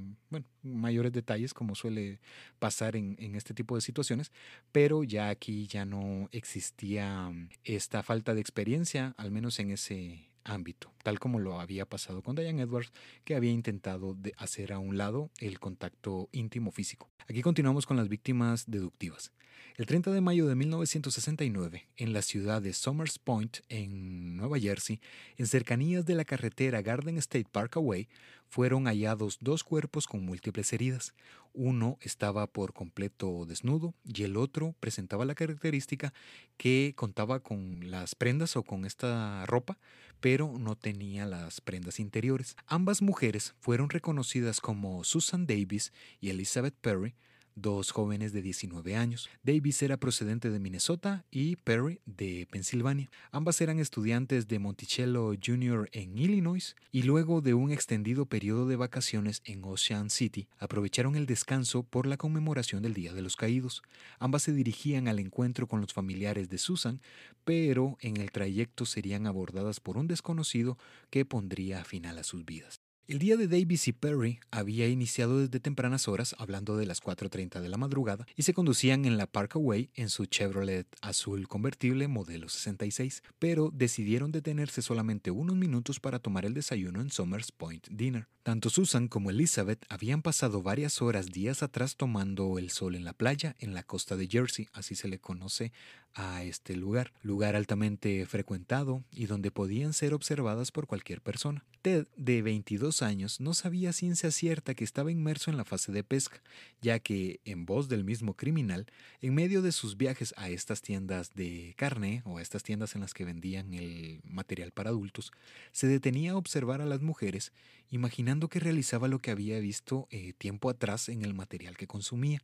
mayores detalles como suele pasar en, en, este tipo de situaciones, pero ya aquí ya no existía mm, esta falta de experiencia, al menos en ese ámbito, tal como lo había pasado con Diane Edwards, que había intentado de hacer a un lado el contacto íntimo físico. Aquí continuamos con las víctimas deductivas. El 30 de mayo de 1969, en la ciudad de Somers Point, en Nueva Jersey, en cercanías de la carretera Garden State Parkway, fueron hallados dos cuerpos con múltiples heridas. Uno estaba por completo desnudo y el otro presentaba la característica que contaba con las prendas o con esta ropa, pero no tenía las prendas interiores. Ambas mujeres fueron reconocidas como Susan Davis y Elizabeth Perry, dos jóvenes de 19 años. Davis era procedente de Minnesota y Perry de Pensilvania. Ambas eran estudiantes de Monticello Junior en Illinois y luego de un extendido periodo de vacaciones en Ocean City, aprovecharon el descanso por la conmemoración del Día de los Caídos. Ambas se dirigían al encuentro con los familiares de Susan, pero en el trayecto serían abordadas por un desconocido que pondría final a sus vidas. El día de Davis y Perry había iniciado desde tempranas horas, hablando de las 4.30 de la madrugada, y se conducían en la Parkway en su Chevrolet azul convertible modelo 66, pero decidieron detenerse solamente unos minutos para tomar el desayuno en Somers Point Dinner. Tanto Susan como Elizabeth habían pasado varias horas días atrás tomando el sol en la playa en la costa de Jersey, así se le conoce a este lugar, lugar altamente frecuentado y donde podían ser observadas por cualquier persona. Ted, de 22 años, no sabía ciencia cierta que estaba inmerso en la fase de pesca, ya que, en voz del mismo criminal, en medio de sus viajes a estas tiendas de carne o a estas tiendas en las que vendían el material para adultos, se detenía a observar a las mujeres, imaginando que realizaba lo que había visto eh, tiempo atrás en el material que consumía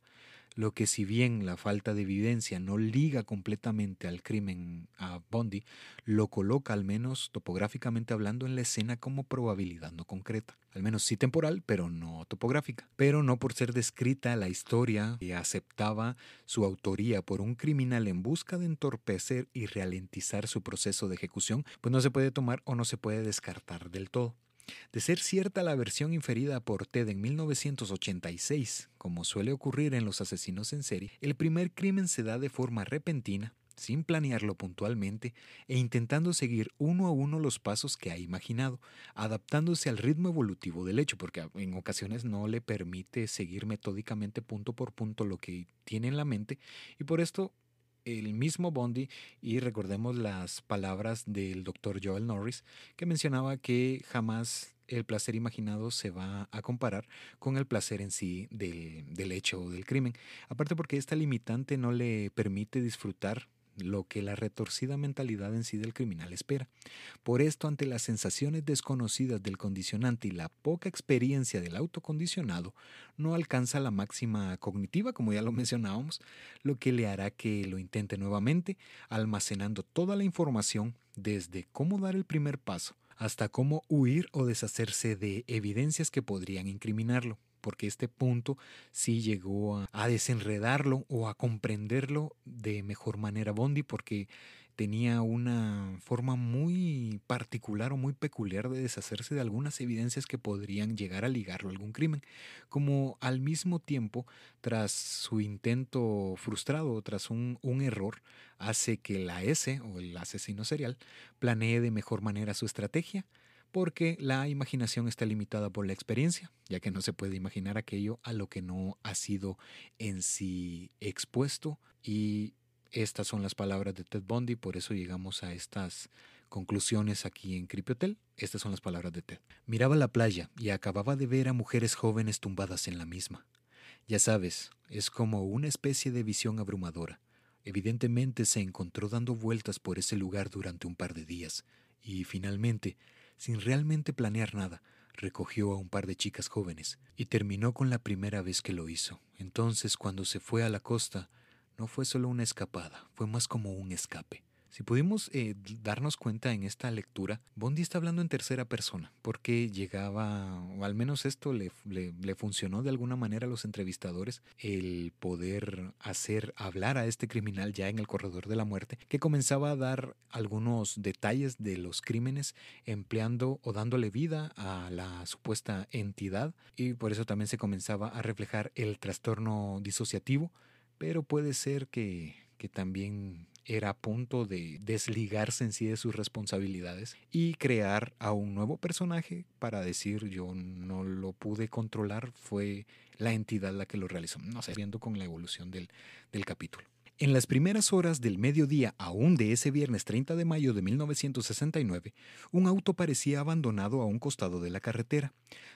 lo que si bien la falta de evidencia no liga completamente al crimen a Bondi, lo coloca al menos topográficamente hablando en la escena como probabilidad no concreta, al menos sí temporal, pero no topográfica, pero no por ser descrita la historia que aceptaba su autoría por un criminal en busca de entorpecer y ralentizar su proceso de ejecución, pues no se puede tomar o no se puede descartar del todo. De ser cierta la versión inferida por Ted en 1986, como suele ocurrir en los asesinos en serie, el primer crimen se da de forma repentina, sin planearlo puntualmente e intentando seguir uno a uno los pasos que ha imaginado, adaptándose al ritmo evolutivo del hecho, porque en ocasiones no le permite seguir metódicamente punto por punto lo que tiene en la mente y por esto el mismo Bondi y recordemos las palabras del doctor Joel Norris que mencionaba que jamás el placer imaginado se va a comparar con el placer en sí del, del hecho o del crimen. Aparte porque esta limitante no le permite disfrutar lo que la retorcida mentalidad en sí del criminal espera. Por esto, ante las sensaciones desconocidas del condicionante y la poca experiencia del autocondicionado, no alcanza la máxima cognitiva, como ya lo mencionábamos, lo que le hará que lo intente nuevamente, almacenando toda la información desde cómo dar el primer paso hasta cómo huir o deshacerse de evidencias que podrían incriminarlo porque este punto sí llegó a, desenredarlo o a comprenderlo de mejor manera Bondi, porque tenía una forma muy particular o muy peculiar de deshacerse de algunas evidencias que podrían llegar a ligarlo a algún crimen, como al mismo tiempo, tras su intento frustrado, tras un, un error, hace que la S o el asesino serial planee de mejor manera su estrategia, porque la imaginación está limitada por la experiencia, ya que no se puede imaginar aquello a lo que no ha sido en sí expuesto. Y estas son las palabras de Ted Bundy, por eso llegamos a estas conclusiones aquí en Hotel. Estas son las palabras de Ted. Miraba la playa y acababa de ver a mujeres jóvenes tumbadas en la misma. Ya sabes, es como una especie de visión abrumadora. Evidentemente se encontró dando vueltas por ese lugar durante un par de días, y finalmente sin realmente planear nada, recogió a un par de chicas jóvenes y terminó con la primera vez que lo hizo. Entonces, cuando se fue a la costa, no fue solo una escapada, fue más como un escape. Si pudimos eh, darnos cuenta en esta lectura, Bondi está hablando en tercera persona, porque llegaba, o al menos esto le, le, funcionó de alguna manera a los entrevistadores, el poder hacer hablar a este criminal ya en el corredor de la muerte, que comenzaba a dar algunos detalles de los crímenes empleando o dándole vida a la supuesta entidad, y por eso también se comenzaba a reflejar el trastorno disociativo, pero puede ser que, que también era a punto de desligarse en sí de sus responsabilidades y crear a un nuevo personaje para decir yo no lo pude controlar, fue la entidad la que lo realizó. No sé, viendo con la evolución del, del capítulo. En las primeras horas del mediodía aún de ese viernes 30 de mayo de 1969, un auto parecía abandonado a un costado de la carretera.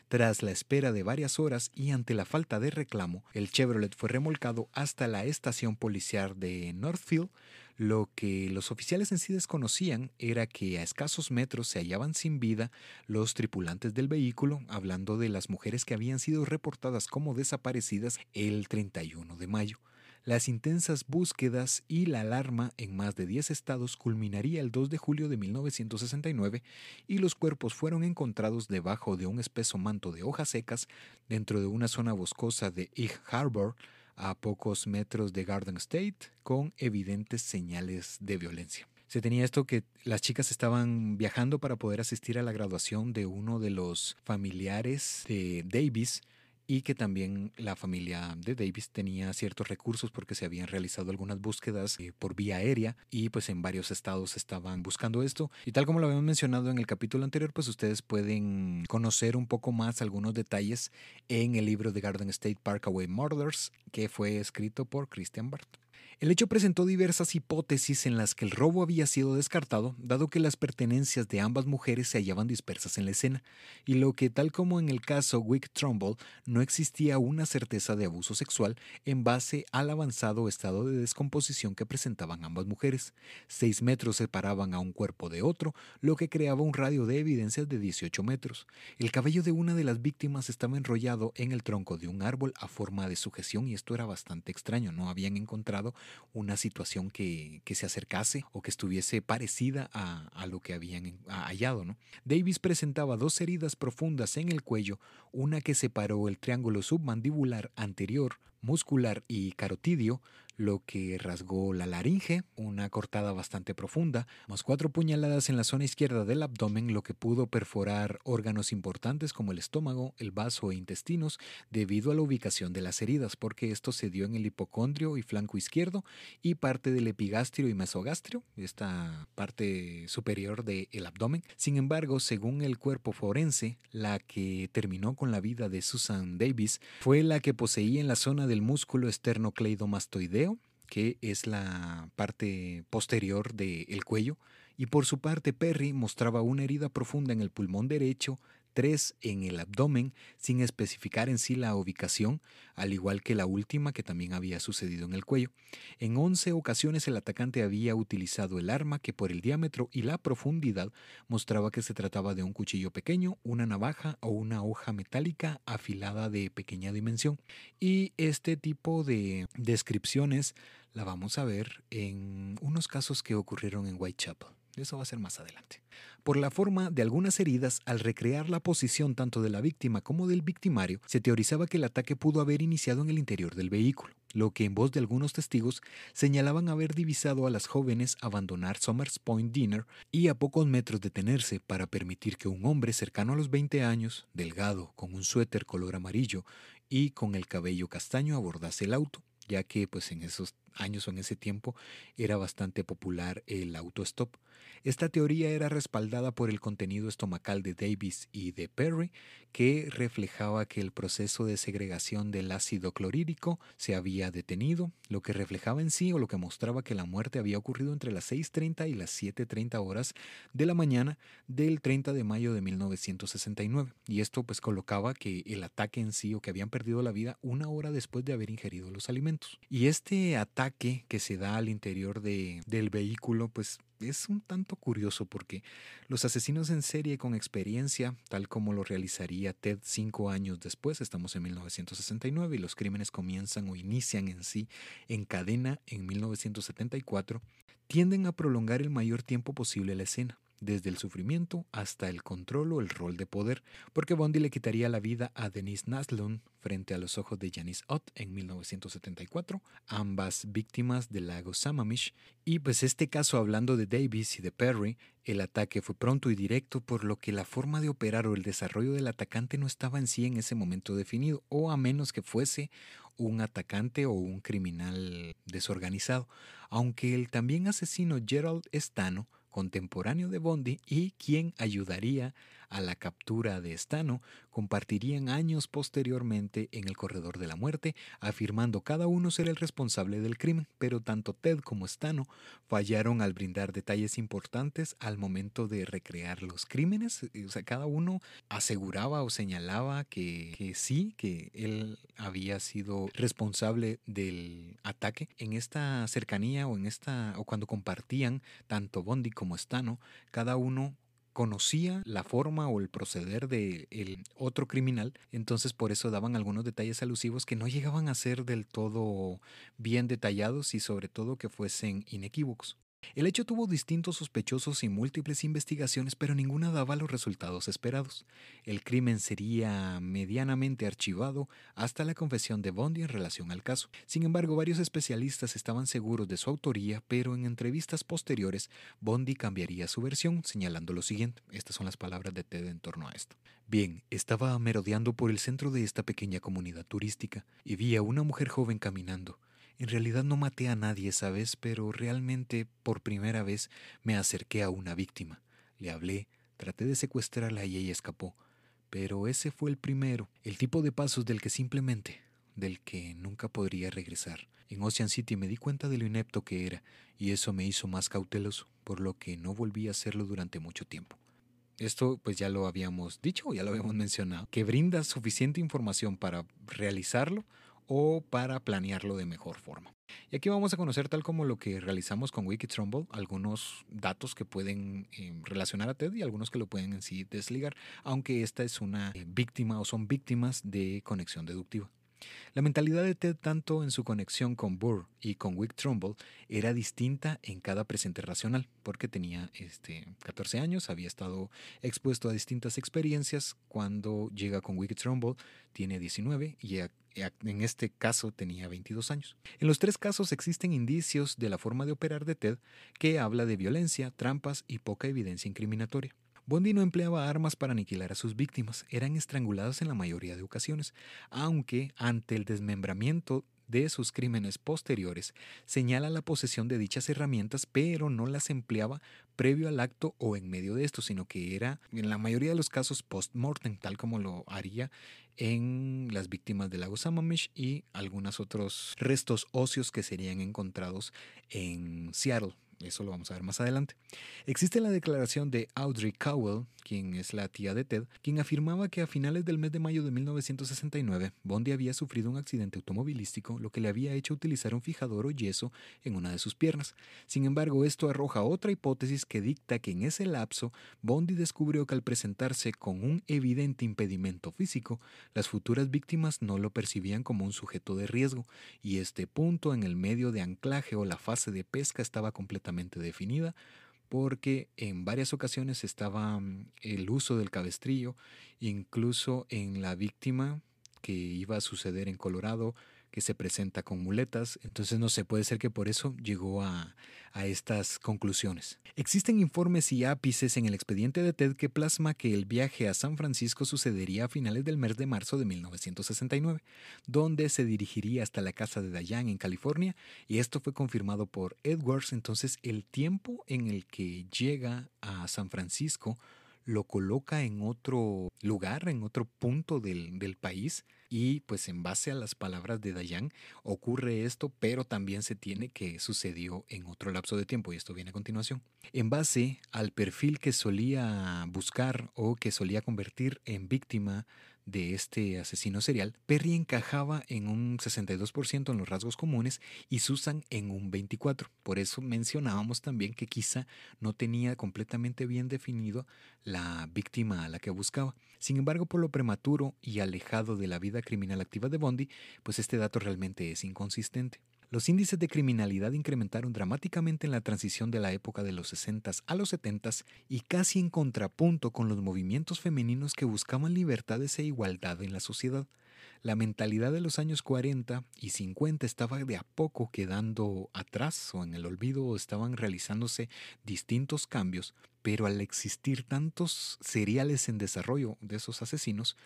Tras la espera de varias horas y ante la falta de reclamo, el Chevrolet fue remolcado hasta la estación policial de Northfield. Lo que los oficiales en sí desconocían era que a escasos metros se hallaban sin vida los tripulantes del vehículo, hablando de las mujeres que habían sido reportadas como desaparecidas el 31 de mayo. Las intensas búsquedas y la alarma en más de 10 estados culminaría el 2 de julio de 1969 y los cuerpos fueron encontrados debajo de un espeso manto de hojas secas dentro de una zona boscosa de Egg Harbor, a pocos metros de Garden State, con evidentes señales de violencia. Se tenía esto que las chicas estaban viajando para poder asistir a la graduación de uno de los familiares de Davis, y que también la familia de Davis tenía ciertos recursos porque se habían realizado algunas búsquedas eh, por vía aérea y pues en varios estados estaban buscando esto y tal como lo habíamos mencionado en el capítulo anterior pues ustedes pueden conocer un poco más algunos detalles en el libro de Garden State Parkaway Murders que fue escrito por Christian Barth. El hecho presentó diversas hipótesis en las que el robo había sido descartado, dado que las pertenencias de ambas mujeres se hallaban dispersas en la escena, y lo que, tal como en el caso Wick Trumbull, no existía una certeza de abuso sexual en base al avanzado estado de descomposición que presentaban ambas mujeres. Seis metros separaban a un cuerpo de otro, lo que creaba un radio de evidencias de 18 metros. El cabello de una de las víctimas estaba enrollado en el tronco de un árbol a forma de sujeción y esto era bastante extraño, no habían encontrado una situación que, se acercase o que estuviese parecida a, lo que habían hallado. ¿no? Davis presentaba dos heridas profundas en el cuello, una que separó el triángulo submandibular anterior, muscular y carotidio, lo que rasgó la laringe, una cortada bastante profunda, más cuatro puñaladas en la zona izquierda del abdomen, lo que pudo perforar órganos importantes como el estómago, el vaso e intestinos, debido a la ubicación de las heridas, porque esto se dio en el hipocondrio y flanco izquierdo y parte del epigastrio y mesogastrio, esta parte superior del abdomen. Sin embargo, según el cuerpo forense, la que terminó con la vida de Susan Davis fue la que poseía en la zona del músculo esternocleidomastoideo que es la parte posterior del cuello, y por su parte Perry mostraba una herida profunda en el pulmón derecho, tres en el abdomen, sin especificar en sí la ubicación, al igual que la última que también había sucedido en el cuello. En once ocasiones el atacante había utilizado el arma que por el diámetro y la profundidad mostraba que se trataba de un cuchillo pequeño, una navaja o una hoja metálica afilada de pequeña dimensión. Y este tipo de descripciones la vamos a ver en unos casos que ocurrieron en Whitechapel. Eso va a ser más adelante. Por la forma de algunas heridas, al recrear la posición tanto de la víctima como del victimario, se teorizaba que el ataque pudo haber iniciado en el interior del vehículo. lo que en voz de algunos testigos señalaban haber divisado a las jóvenes abandonar Somers Point Dinner y a pocos metros detenerse para permitir que un hombre cercano a los 20 años, delgado, con un suéter color amarillo y con el cabello castaño abordase el auto, ya que pues en esos años o en ese tiempo era bastante popular el autostop. Esta teoría era respaldada por el contenido estomacal de Davis y de Perry, que reflejaba que el proceso de segregación del ácido clorhídrico se había detenido, lo que reflejaba en sí o lo que mostraba que la muerte había ocurrido entre las 6.30 y las 7.30 horas de la mañana del 30 de mayo de 1969. Y esto pues colocaba que el ataque en sí o que habían perdido la vida una hora después de haber ingerido los alimentos. Y este ataque que se da al interior de, del vehículo pues es un tanto curioso porque los asesinos en serie con experiencia, tal como lo realizaría Ted cinco años después, estamos en 1969 y los crímenes comienzan o inician en sí en cadena en 1974, tienden a prolongar el mayor tiempo posible la escena desde el sufrimiento hasta el control o el rol de poder, porque Bondi le quitaría la vida a Denise Naslund frente a los ojos de Janice Ott en 1974, ambas víctimas del lago Sammamish, y pues este caso hablando de Davis y de Perry, el ataque fue pronto y directo, por lo que la forma de operar o el desarrollo del atacante no estaba en sí en ese momento definido, o a menos que fuese un atacante o un criminal desorganizado, aunque el también asesino Gerald Stano contemporáneo de Bondi y quien ayudaría a la captura de Stano, compartirían años posteriormente en el corredor de la muerte, afirmando cada uno ser el responsable del crimen, pero tanto Ted como Stano fallaron al brindar detalles importantes al momento de recrear los crímenes, o sea, cada uno aseguraba o señalaba que, que sí, que él había sido responsable del ataque. En esta cercanía o en esta o cuando compartían tanto Bondi como Stano, cada uno conocía la forma o el proceder del el otro criminal, entonces por eso daban algunos detalles alusivos que no llegaban a ser del todo bien detallados y sobre todo que fuesen inequívocos. El hecho tuvo distintos sospechosos y múltiples investigaciones, pero ninguna daba los resultados esperados. El crimen sería medianamente archivado hasta la confesión de Bondi en relación al caso. Sin embargo, varios especialistas estaban seguros de su autoría, pero en entrevistas posteriores, Bondi cambiaría su versión, señalando lo siguiente. Estas son las palabras de Ted en torno a esto. Bien, estaba merodeando por el centro de esta pequeña comunidad turística y vi a una mujer joven caminando. En realidad no maté a nadie esa vez, pero realmente por primera vez me acerqué a una víctima. Le hablé, traté de secuestrarla y ella escapó. Pero ese fue el primero, el tipo de pasos del que simplemente, del que nunca podría regresar. En Ocean City me di cuenta de lo inepto que era, y eso me hizo más cauteloso, por lo que no volví a hacerlo durante mucho tiempo. Esto pues ya lo habíamos dicho, ya lo habíamos mencionado, que brinda suficiente información para realizarlo o para planearlo de mejor forma. Y aquí vamos a conocer, tal como lo que realizamos con Wikitrumble, algunos datos que pueden eh, relacionar a TED y algunos que lo pueden en sí desligar, aunque esta es una eh, víctima o son víctimas de conexión deductiva. La mentalidad de Ted, tanto en su conexión con Burr y con Wick Trumbull, era distinta en cada presente racional, porque tenía este, 14 años, había estado expuesto a distintas experiencias. Cuando llega con Wick tiene 19 y en este caso tenía 22 años. En los tres casos existen indicios de la forma de operar de Ted que habla de violencia, trampas y poca evidencia incriminatoria. Bondi no empleaba armas para aniquilar a sus víctimas, eran estrangulados en la mayoría de ocasiones, aunque ante el desmembramiento de sus crímenes posteriores señala la posesión de dichas herramientas, pero no las empleaba previo al acto o en medio de esto, sino que era en la mayoría de los casos post-mortem, tal como lo haría en las víctimas del lago Sammamish y algunos otros restos óseos que serían encontrados en Seattle, eso lo vamos a ver más adelante. Existe la declaración de Audrey Cowell, quien es la tía de Ted, quien afirmaba que a finales del mes de mayo de 1969, Bondi había sufrido un accidente automovilístico, lo que le había hecho utilizar un fijador o yeso en una de sus piernas. Sin embargo, esto arroja otra hipótesis que dicta que en ese lapso, Bondi descubrió que al presentarse con un evidente impedimento físico, las futuras víctimas no lo percibían como un sujeto de riesgo, y este punto en el medio de anclaje o la fase de pesca estaba completamente definida porque en varias ocasiones estaba mm, el uso del cabestrillo, incluso en la víctima que iba a suceder en Colorado, que se presenta con muletas, entonces no sé, puede ser que por eso llegó a, a estas conclusiones. Existen informes y ápices en el expediente de Ted que plasma que el viaje a San Francisco sucedería a finales del mes de marzo de 1969, donde se dirigiría hasta la casa de Diane en California, y esto fue confirmado por Edwards, entonces el tiempo en el que llega a San Francisco lo coloca en otro lugar, en otro punto del, del país, y pues en base a las palabras de Dayan ocurre esto, pero también se tiene que sucedió en otro lapso de tiempo y esto viene a continuación. En base al perfil que solía buscar o que solía convertir en víctima de este asesino serial, Perry encajaba en un 62% en los rasgos comunes y Susan en un 24%. Por eso mencionábamos también que quizá no tenía completamente bien definido la víctima a la que buscaba. Sin embargo, por lo prematuro y alejado de la vida criminal activa de Bondi, pues este dato realmente es inconsistente. Los índices de criminalidad incrementaron dramáticamente en la transición de la época de los 60 a los 70 y casi en contrapunto con los movimientos femeninos que buscaban libertades e igualdad en la sociedad. La mentalidad de los años 40 y 50 estaba de a poco quedando atrás o en el olvido o estaban realizándose distintos cambios, pero al existir tantos seriales en desarrollo de esos asesinos,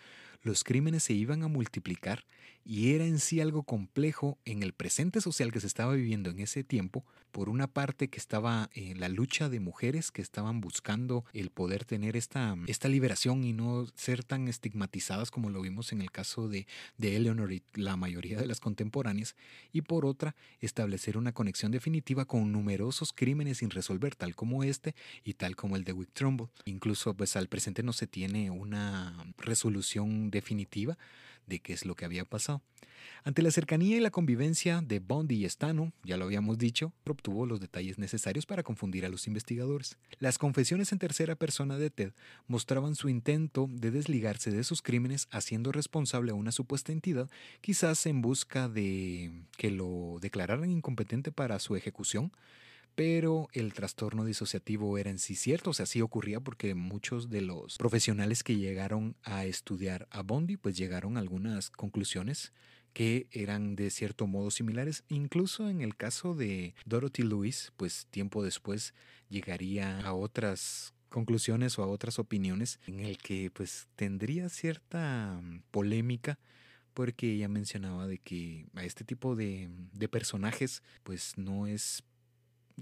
los crímenes se iban a multiplicar y era en sí algo complejo en el presente social que se estaba viviendo en ese tiempo. Por una parte que estaba en la lucha de mujeres que estaban buscando el poder tener esta, esta liberación y no ser tan estigmatizadas como lo vimos en el caso de, de Eleanor y la mayoría de las contemporáneas. Y por otra, establecer una conexión definitiva con numerosos crímenes sin resolver, tal como este y tal como el de Wick Trumbull. Incluso pues al presente no se tiene una resolución definitiva de qué es lo que había pasado. Ante la cercanía y la convivencia de Bondi y Stano, ya lo habíamos dicho, obtuvo los detalles necesarios para confundir a los investigadores. Las confesiones en tercera persona de Ted mostraban su intento de desligarse de sus crímenes haciendo responsable a una supuesta entidad, quizás en busca de que lo declararan incompetente para su ejecución, pero el trastorno disociativo era en sí cierto, o sea, sí ocurría porque muchos de los profesionales que llegaron a estudiar a Bondi, pues llegaron a algunas conclusiones que eran de cierto modo similares. Incluso en el caso de Dorothy Lewis, pues tiempo después llegaría a otras conclusiones o a otras opiniones en el que pues tendría cierta mm, polémica porque ella mencionaba de que a este tipo de, de personajes pues no es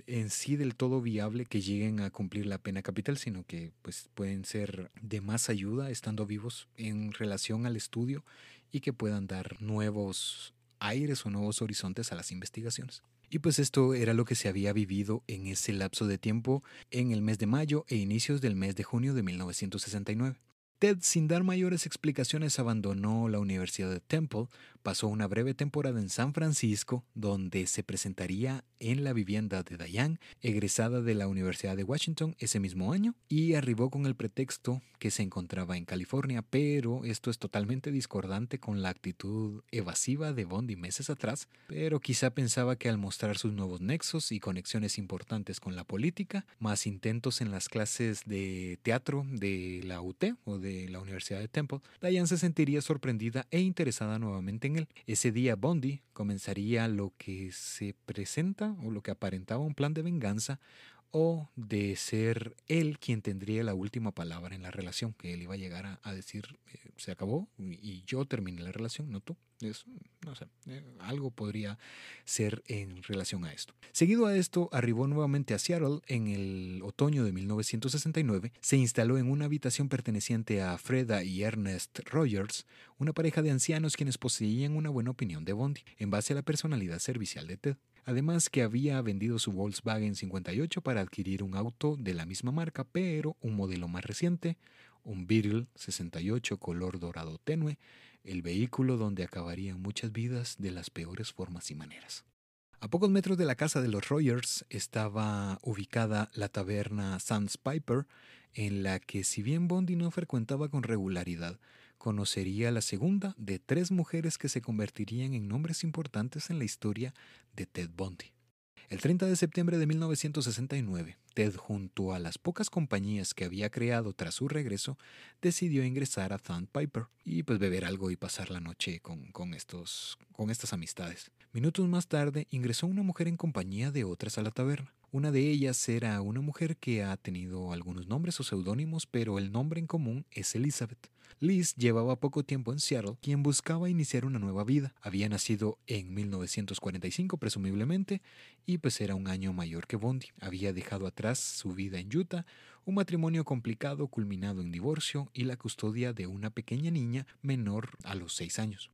en sí del todo viable que lleguen a cumplir la pena capital, sino que pues pueden ser de más ayuda estando vivos en relación al estudio y que puedan dar nuevos aires o nuevos horizontes a las investigaciones. Y pues esto era lo que se había vivido en ese lapso de tiempo en el mes de mayo e inicios del mes de junio de 1969. Ted, sin dar mayores explicaciones, abandonó la Universidad de Temple, pasó una breve temporada en San Francisco, donde se presentaría en la vivienda de Diane, egresada de la Universidad de Washington ese mismo año, y arribó con el pretexto que se encontraba en California, pero esto es totalmente discordante con la actitud evasiva de Bondi meses atrás, pero quizá pensaba que al mostrar sus nuevos nexos y conexiones importantes con la política, más intentos en las clases de teatro de la UT o de la Universidad de Temple, Diane se sentiría sorprendida e interesada nuevamente en Ese día Bondi comenzaría lo que se presenta o lo que aparentaba un plan de venganza o de ser él quien tendría la última palabra en la relación, que él iba a llegar a, decir, eh, se acabó y yo terminé la relación, no tú. Eso, no sé, eh, algo podría ser en relación a esto. Seguido a esto, arribó nuevamente a Seattle en el otoño de 1969, se instaló en una habitación perteneciente a Freda y Ernest Rogers, una pareja de ancianos quienes poseían una buena opinión de Bondi, en base a la personalidad servicial de Ted. Además que había vendido su Volkswagen 58 para adquirir un auto de la misma marca, pero un modelo más reciente, un Beetle 68 color dorado tenue, el vehículo donde acabarían muchas vidas de las peores formas y maneras. A pocos metros de la casa de los Rogers estaba ubicada la taberna Sans Piper, en la que si bien Bondi no frecuentaba con regularidad, conocería la segunda de tres mujeres que se convertirían en nombres importantes en la historia de Ted Bundy. El 30 de septiembre de 1969, Ted, junto a las pocas compañías que había creado tras su regreso, decidió ingresar a Piper y pues beber algo y pasar la noche con, con, estos, con estas amistades. Minutos más tarde ingresó una mujer en compañía de otras a la taberna. Una de ellas era una mujer que ha tenido algunos nombres o seudónimos, pero el nombre en común es Elizabeth. Liz llevaba poco tiempo en Seattle, quien buscaba iniciar una nueva vida. Había nacido en 1945 presumiblemente y pues era un año mayor que Bondi. Había dejado atrás su vida en Utah, un matrimonio complicado culminado en divorcio y la custodia de una pequeña niña menor a los seis años.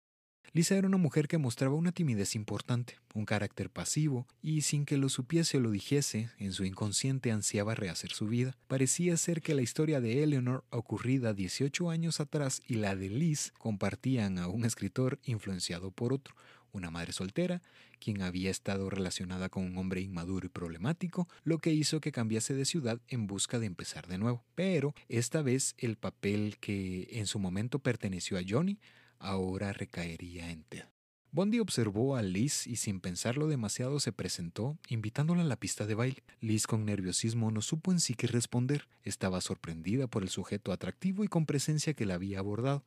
Lisa era una mujer que mostraba una timidez importante, un carácter pasivo, y sin que lo supiese o lo dijese, en su inconsciente ansiaba rehacer su vida. Parecía ser que la historia de Eleanor, ocurrida 18 años atrás, y la de Liz compartían a un escritor influenciado por otro, una madre soltera, quien había estado relacionada con un hombre inmaduro y problemático, lo que hizo que cambiase de ciudad en busca de empezar de nuevo. Pero esta vez el papel que en su momento perteneció a Johnny ahora recaería en Ted. Bondi observó a Liz y sin pensarlo demasiado se presentó, invitándola a la pista de baile. Liz con nerviosismo no supo en sí qué responder. Estaba sorprendida por el sujeto atractivo y con presencia que la había abordado.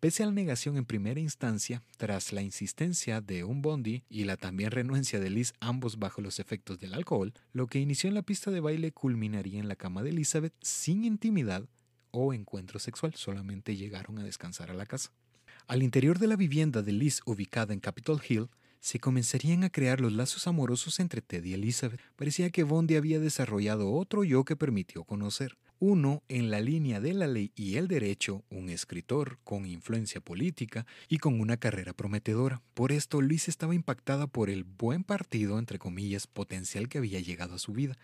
Pese a la negación en primera instancia, tras la insistencia de un Bondi y la también renuencia de Liz, ambos bajo los efectos del alcohol, lo que inició en la pista de baile culminaría en la cama de Elizabeth sin intimidad o encuentro sexual, solamente llegaron a descansar a la casa. Al interior de la vivienda de Liz ubicada en Capitol Hill, se comenzarían a crear los lazos amorosos entre Ted y Elizabeth. Parecía que Bondi había desarrollado otro yo que permitió conocer. Uno en la línea de la ley y el derecho, un escritor con influencia política y con una carrera prometedora. Por esto, Liz estaba impactada por el buen partido, entre comillas, potencial que había llegado a su vida.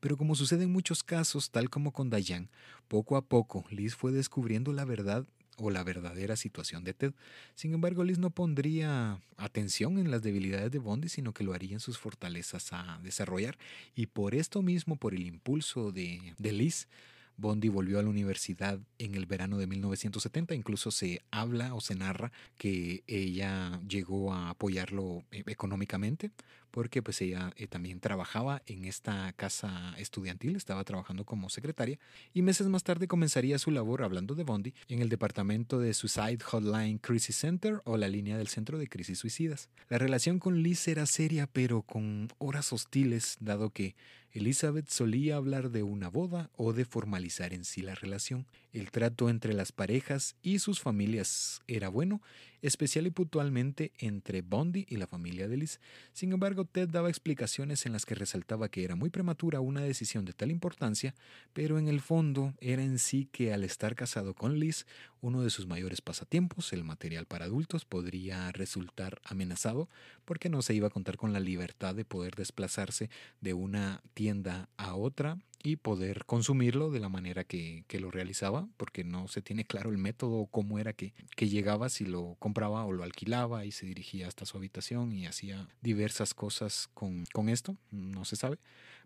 Pero como sucede en muchos casos, tal como con Dayan, poco a poco Liz fue descubriendo la verdad o la verdadera situación de Ted. Sin embargo, Liz no pondría atención en las debilidades de Bondi, sino que lo haría en sus fortalezas a desarrollar. Y por esto mismo, por el impulso de, de Liz, Bondi volvió a la universidad en el verano de 1970. Incluso se habla o se narra que ella llegó a apoyarlo eh, económicamente porque pues ella eh, también trabajaba en esta casa estudiantil, estaba trabajando como secretaria y meses más tarde comenzaría su labor, hablando de Bondi, en el departamento de Suicide Hotline Crisis Center o la línea del Centro de Crisis Suicidas. La relación con Liz era seria pero con horas hostiles, dado que Elizabeth solía hablar de una boda o de formalizar en sí la relación. El trato entre las parejas y sus familias era bueno, especial y puntualmente entre Bondi y la familia de Liz. Sin embargo, Ted daba explicaciones en las que resaltaba que era muy prematura una decisión de tal importancia, pero en el fondo era en sí que al estar casado con Liz, uno de sus mayores pasatiempos, el material para adultos, podría resultar amenazado porque no se iba a contar con la libertad de poder desplazarse de una tienda a otra y poder consumirlo de la manera que, lo realizaba, porque no se tiene claro el método o cómo era que, que llegaba, si lo compraba o lo alquilaba y se dirigía hasta su habitación y hacía diversas cosas con, con esto, no se sabe,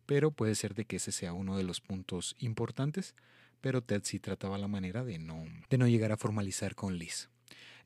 pero puede ser de que ese sea uno de los puntos importantes, pero Ted sí trataba la manera de no, de no llegar a formalizar con Liz.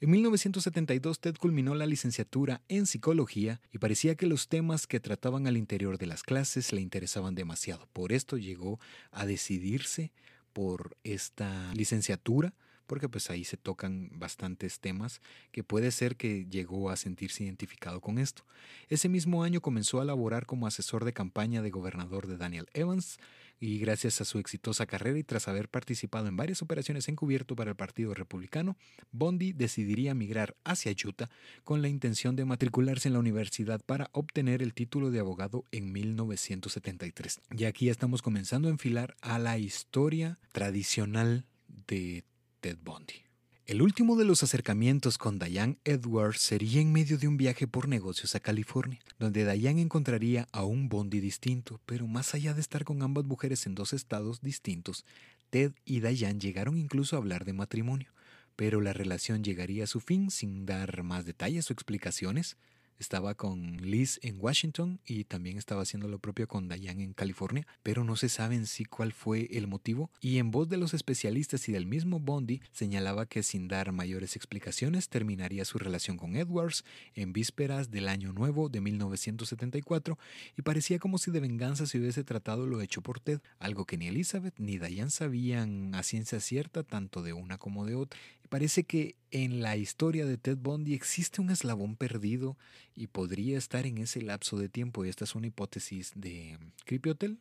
En 1972 Ted culminó la licenciatura en psicología y parecía que los temas que trataban al interior de las clases le interesaban demasiado. Por esto llegó a decidirse por esta licenciatura porque pues ahí se tocan bastantes temas que puede ser que llegó a sentirse identificado con esto. Ese mismo año comenzó a laborar como asesor de campaña de gobernador de Daniel Evans y gracias a su exitosa carrera y tras haber participado en varias operaciones encubierto para el Partido Republicano, Bondi decidiría migrar hacia Utah con la intención de matricularse en la universidad para obtener el título de abogado en 1973. Y aquí estamos comenzando a enfilar a la historia tradicional de Ted Bondi. El último de los acercamientos con Diane Edwards sería en medio de un viaje por negocios a California, donde Diane encontraría a un Bondi distinto, pero más allá de estar con ambas mujeres en dos estados distintos, Ted y Diane llegaron incluso a hablar de matrimonio, pero la relación llegaría a su fin sin dar más detalles o explicaciones. Estaba con Liz en Washington y también estaba haciendo lo propio con Diane en California, pero no se sabe en sí cuál fue el motivo y en voz de los especialistas y del mismo Bondi señalaba que sin dar mayores explicaciones terminaría su relación con Edwards en vísperas del año nuevo de 1974 y parecía como si de venganza se hubiese tratado lo hecho por Ted, algo que ni Elizabeth ni Diane sabían a ciencia cierta tanto de una como de otra. Parece que en la historia de Ted Bundy existe un eslabón perdido y podría estar en ese lapso de tiempo. Esta es una hipótesis de Creepy Hotel.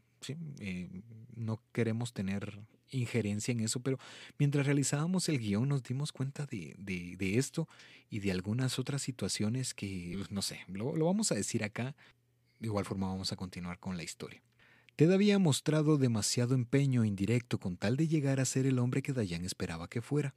Eh, no queremos tener injerencia en eso, pero mientras realizábamos el guion nos dimos cuenta de, de, esto y de algunas otras situaciones que, pues, no sé, lo, lo vamos a decir acá. De igual forma vamos a continuar con la historia. Ted había mostrado demasiado empeño indirecto con tal de llegar a ser el hombre que Dayan esperaba que fuera.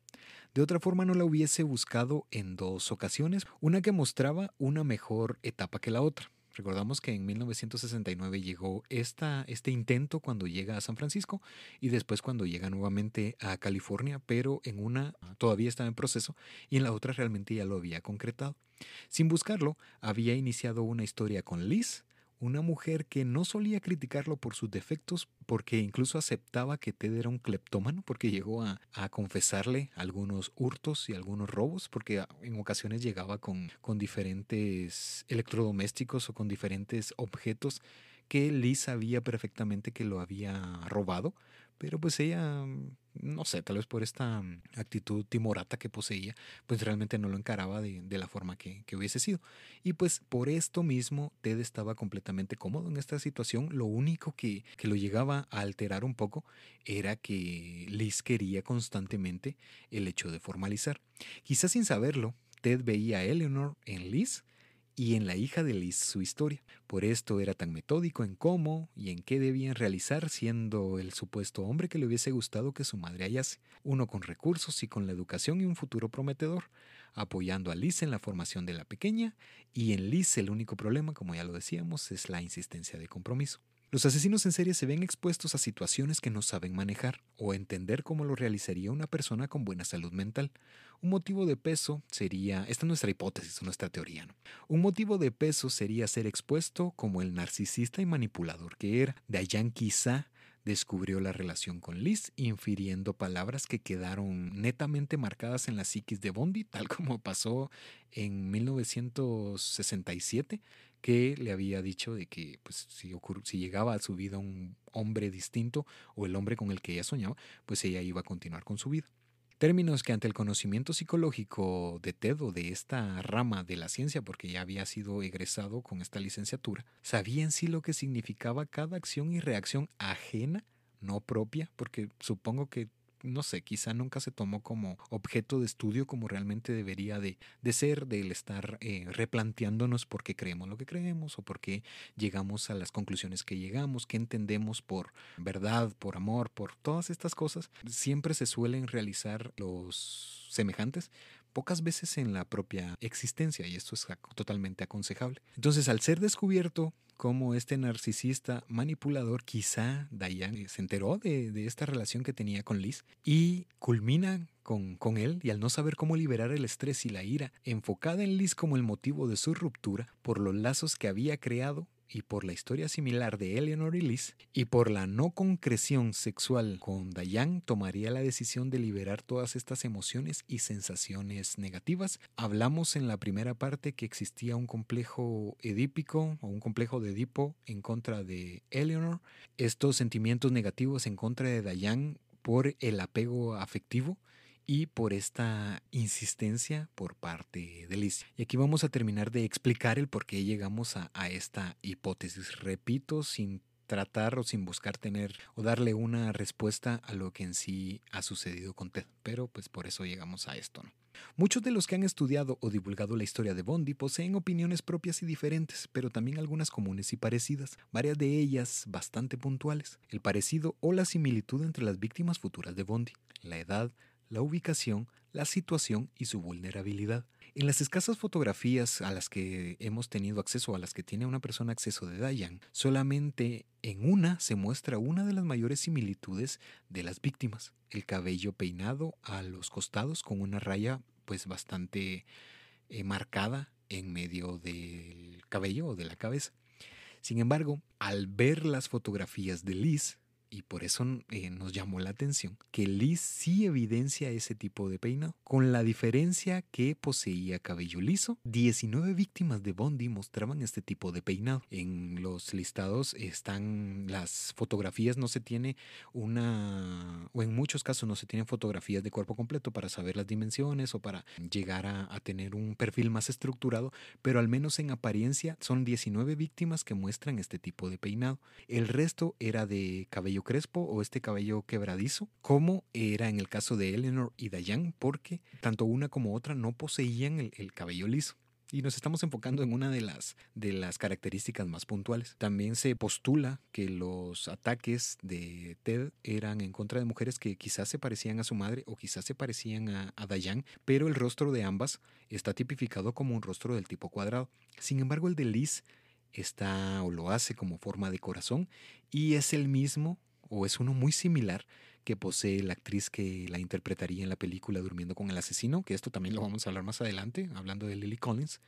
De otra forma no la hubiese buscado en dos ocasiones, una que mostraba una mejor etapa que la otra. Recordamos que en 1969 llegó este intento cuando llega a San Francisco y después cuando llega nuevamente a California, pero en una todavía estaba en proceso y en la otra realmente ya lo había concretado. Sin buscarlo, había iniciado una historia con Liz, una mujer que no solía criticarlo por sus defectos, porque incluso aceptaba que Ted era un cleptómano, porque llegó a, confesarle algunos hurtos y algunos robos, porque en ocasiones llegaba con, con diferentes electrodomésticos o con diferentes objetos que Liz sabía perfectamente que lo había robado, pero pues ella, no sé, tal vez por esta actitud timorata que poseía, pues realmente no lo encaraba de, la forma que, hubiese sido. Y pues por esto mismo Ted estaba completamente cómodo en esta situación. Lo único que, que lo llegaba a alterar un poco era que Liz quería constantemente el hecho de formalizar. Quizás sin saberlo, Ted veía a Eleanor en Liz y en la hija de Liz su historia. Por esto era tan metódico en cómo y en qué debían realizar, siendo el supuesto hombre que le hubiese gustado que su madre hallase, uno con recursos y con la educación y un futuro prometedor, apoyando a Liz en la formación de la pequeña, y en Liz el único problema, como ya lo decíamos, es la insistencia de compromiso. Los asesinos en serie se ven expuestos a situaciones que no saben manejar o entender cómo lo realizaría una persona con buena salud mental. Un motivo de peso sería, esta es nuestra hipótesis, nuestra teoría. Un motivo de peso sería ser expuesto como el narcisista y manipulador que era. Dayan quizá descubrió la relación con Liz, infiriendo palabras que quedaron netamente marcadas en la psiquis de Bondi, tal como pasó en 1967 que le había dicho de que pues, si, si llegaba a su vida un hombre distinto o el hombre con el que ella soñaba, pues ella iba a continuar con su vida. Términos que ante el conocimiento psicológico de Ted o de esta rama de la ciencia, porque ya había sido egresado con esta licenciatura, sabía en sí lo que significaba cada acción y reacción ajena, no propia, porque supongo que no sé, quizá nunca se tomó como objeto de estudio como realmente debería de, de ser, del estar eh, replanteándonos por qué creemos lo que creemos o por qué llegamos a las conclusiones que llegamos, qué entendemos por verdad, por amor, por todas estas cosas. Siempre se suelen realizar los semejantes pocas veces en la propia existencia y esto es totalmente aconsejable. Entonces, al ser descubierto como este narcisista manipulador, quizá Diane se enteró de, esta relación que tenía con Liz y culmina con, con, él y al no saber cómo liberar el estrés y la ira, enfocada en Liz como el motivo de su ruptura por los lazos que había creado y por la historia similar de Eleanor y Liz, y por la no concreción sexual con Diane, tomaría la decisión de liberar todas estas emociones y sensaciones negativas. Hablamos en la primera parte que existía un complejo edípico o un complejo de Edipo en contra de Eleanor. Estos sentimientos negativos en contra de Diane por el apego afectivo y por esta insistencia por parte de Liz. Y aquí vamos a terminar de explicar el por qué llegamos a, esta hipótesis. Repito, sin tratar o sin buscar tener o darle una respuesta a lo que en sí ha sucedido con Ted, pero pues por eso llegamos a esto. Muchos de los que han estudiado o divulgado la historia de Bondi poseen opiniones propias y diferentes, pero también algunas comunes y parecidas, varias de ellas bastante puntuales. El parecido o la similitud entre las víctimas futuras de Bondi, la edad, la ubicación, la situación y su vulnerabilidad. En las escasas fotografías a las que hemos tenido acceso, a las que tiene una persona acceso de Dayan, solamente en una se muestra una de las mayores similitudes de las víctimas, el cabello peinado a los costados con una raya pues bastante eh, marcada en medio del cabello o de la cabeza. Sin embargo, al ver las fotografías de Liz, y por eso eh, nos llamó la atención que Liz sí evidencia ese tipo de peinado, con la diferencia que poseía cabello liso. 19 víctimas de Bondi mostraban este tipo de peinado. En los listados están las fotografías, no se tiene una, o en muchos casos no se tienen fotografías de cuerpo completo para saber las dimensiones o para llegar a, a tener un perfil más estructurado, pero al menos en apariencia son 19 víctimas que muestran este tipo de peinado. El resto era de cabello crespo o este cabello quebradizo, como era en el caso de Eleanor y Diane, porque tanto una como otra no poseían el, cabello liso y nos estamos enfocando en una de las, de las características más puntuales. También se postula que los ataques de Ted eran en contra de mujeres que quizás se parecían a su madre o quizás se parecían a, a Dayan, pero el rostro de ambas está tipificado como un rostro del tipo cuadrado. Sin embargo, el de Liz está o lo hace como forma de corazón y es el mismo o es uno muy similar que posee la actriz que la interpretaría en la película Durmiendo con el asesino, que esto también lo vamos a hablar más adelante, hablando de Lily Collins.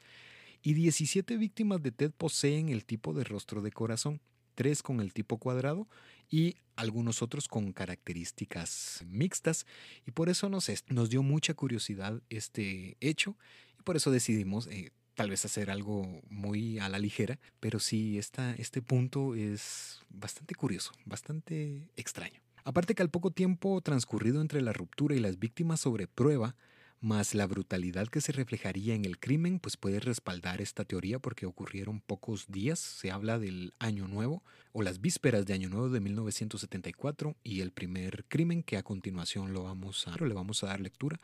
Y 17 víctimas de TED poseen el tipo de rostro de corazón, tres con el tipo cuadrado y algunos otros con características mixtas. Y por eso nos, nos dio mucha curiosidad este hecho y por eso decidimos eh, tal vez hacer algo muy a la ligera, pero sí, esta, este punto es bastante curioso, bastante extraño. Aparte que al poco tiempo transcurrido entre la ruptura y las víctimas sobre prueba, más la brutalidad que se reflejaría en el crimen, pues puede respaldar esta teoría porque ocurrieron pocos días, se habla del Año Nuevo o las vísperas de Año Nuevo de 1974 y el primer crimen que a continuación lo vamos a, le vamos a dar lectura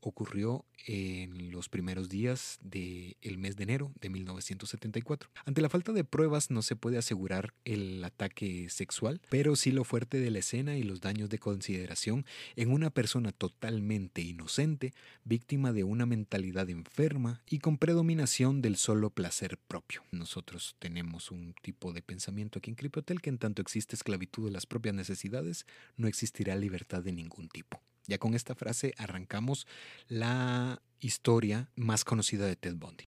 ocurrió en los primeros días del mes de enero de 1974. Ante la falta de pruebas no se puede asegurar el ataque sexual, pero sí lo fuerte de la escena y los daños de consideración en una persona totalmente inocente, víctima de una mentalidad enferma y con predominación del solo placer propio. Nosotros tenemos un tipo de pensamiento aquí en Criptotel que en tanto existe esclavitud de las propias necesidades, no existirá libertad de ningún tipo. Ya con esta frase arrancamos la historia más conocida de Ted Bundy.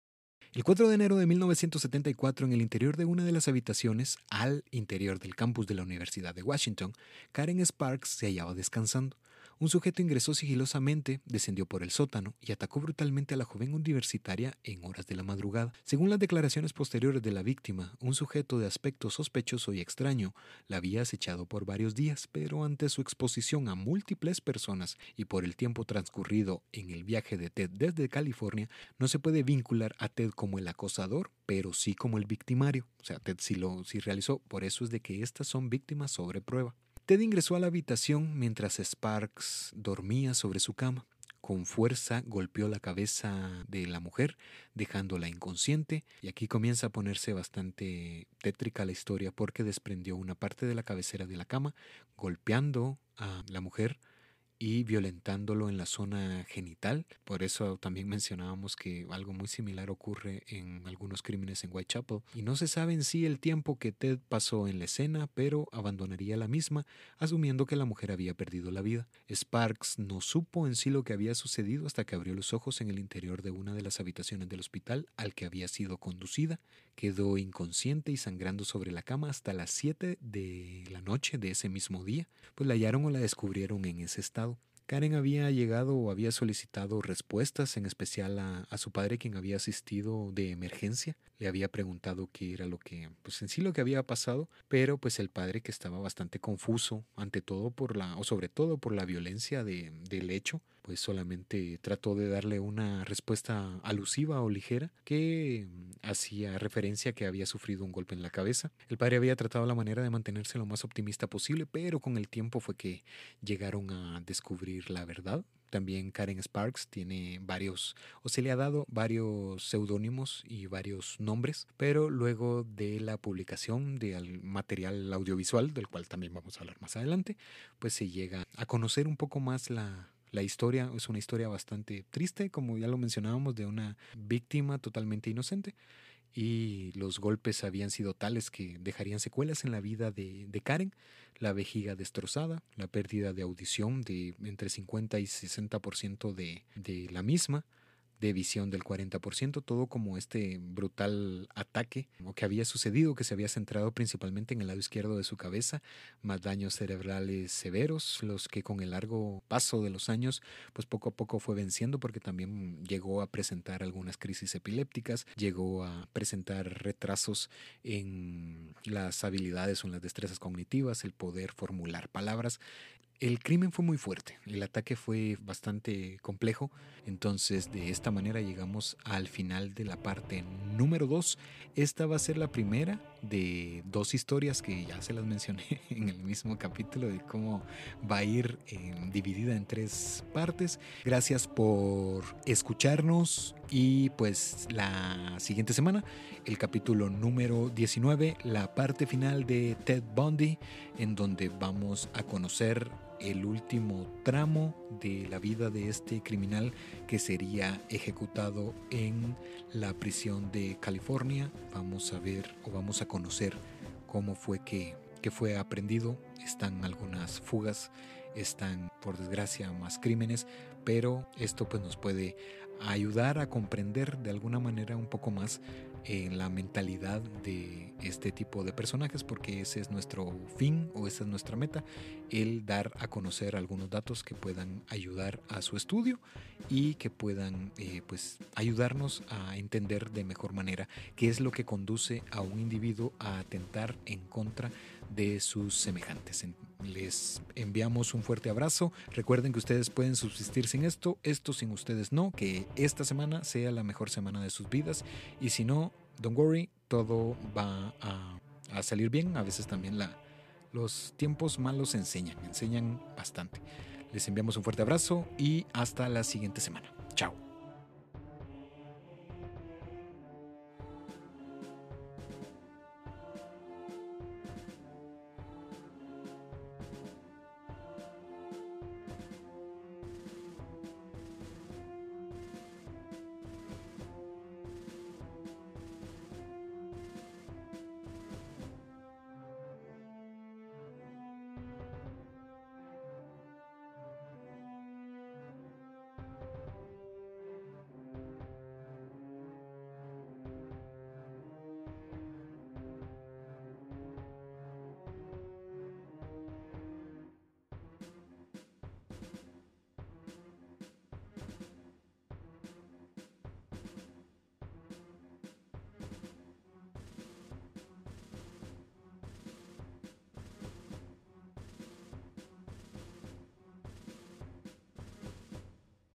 El 4 de enero de 1974, en el interior de una de las habitaciones, al interior del campus de la Universidad de Washington, Karen Sparks se hallaba descansando. Un sujeto ingresó sigilosamente, descendió por el sótano y atacó brutalmente a la joven universitaria en horas de la madrugada. Según las declaraciones posteriores de la víctima, un sujeto de aspecto sospechoso y extraño la había acechado por varios días, pero ante su exposición a múltiples personas y por el tiempo transcurrido en el viaje de Ted desde California, no se puede vincular a Ted como el acosador, pero sí como el victimario. O sea, Ted sí lo sí realizó, por eso es de que estas son víctimas sobre prueba. Ted ingresó a la habitación mientras Sparks dormía sobre su cama. Con fuerza golpeó la cabeza de la mujer, dejándola inconsciente, y aquí comienza a ponerse bastante tétrica la historia porque desprendió una parte de la cabecera de la cama, golpeando a la mujer y violentándolo en la zona genital. Por eso también mencionábamos que algo muy similar ocurre en algunos crímenes en Whitechapel. Y no se sabe en sí el tiempo que Ted pasó en la escena, pero abandonaría la misma, asumiendo que la mujer había perdido la vida. Sparks no supo en sí lo que había sucedido hasta que abrió los ojos en el interior de una de las habitaciones del hospital al que había sido conducida. Quedó inconsciente y sangrando sobre la cama hasta las 7 de la noche de ese mismo día, pues la hallaron o la descubrieron en ese estado. Karen había llegado o había solicitado respuestas, en especial a, a, su padre, quien había asistido de emergencia. Le había preguntado qué era lo que, pues en sí lo que había pasado, pero pues el padre que estaba bastante confuso, ante todo por la, o sobre todo por la violencia de, del hecho, pues solamente trató de darle una respuesta alusiva o ligera que hacía referencia a que había sufrido un golpe en la cabeza. El padre había tratado la manera de mantenerse lo más optimista posible, pero con el tiempo fue que llegaron a descubrir la verdad. También Karen Sparks tiene varios, o se le ha dado varios seudónimos y varios nombres, pero luego de la publicación del material audiovisual, del cual también vamos a hablar más adelante, pues se llega a conocer un poco más la, la historia es una historia bastante triste, como ya lo mencionábamos, de una víctima totalmente inocente. Y los golpes habían sido tales que dejarían secuelas en la vida de, Karen, la vejiga destrozada, la pérdida de audición de entre 50 y 60% de, de la misma, de visión del 40%, todo como este brutal ataque o que había sucedido, que se había centrado principalmente en el lado izquierdo de su cabeza, más daños cerebrales severos, los que con el largo paso de los años, pues poco a poco fue venciendo porque también llegó a presentar algunas crisis epilépticas, llegó a presentar retrasos en las habilidades o en las destrezas cognitivas, el poder formular palabras, el crimen fue muy fuerte, el ataque fue bastante complejo, entonces de esta manera llegamos al final de la parte número 2. Esta va a ser la primera de dos historias que ya se las mencioné en el mismo capítulo de cómo va a ir eh, dividida en tres partes. Gracias por escucharnos y pues la siguiente semana el capítulo número 19, la parte final de Ted Bundy, en donde vamos a conocer el último tramo de la vida de este criminal que sería ejecutado en la prisión de California. Vamos a ver o vamos a conocer cómo fue que, que fue aprendido. Están algunas fugas, están por desgracia más crímenes, pero esto pues nos puede ayudar a comprender de alguna manera un poco más en la mentalidad de este tipo de personajes porque ese es nuestro fin o esa es nuestra meta, el dar a conocer algunos datos que puedan ayudar a su estudio y que puedan eh, pues ayudarnos a entender de mejor manera qué es lo que conduce a un individuo a atentar en contra de sus semejantes. Les enviamos un fuerte abrazo. Recuerden que ustedes pueden subsistir sin esto, esto sin ustedes no, que esta semana sea la mejor semana de sus vidas y si no, don't worry, todo va a, salir bien. A veces también la, los tiempos malos enseñan, enseñan bastante. Les enviamos un fuerte abrazo y hasta la siguiente semana.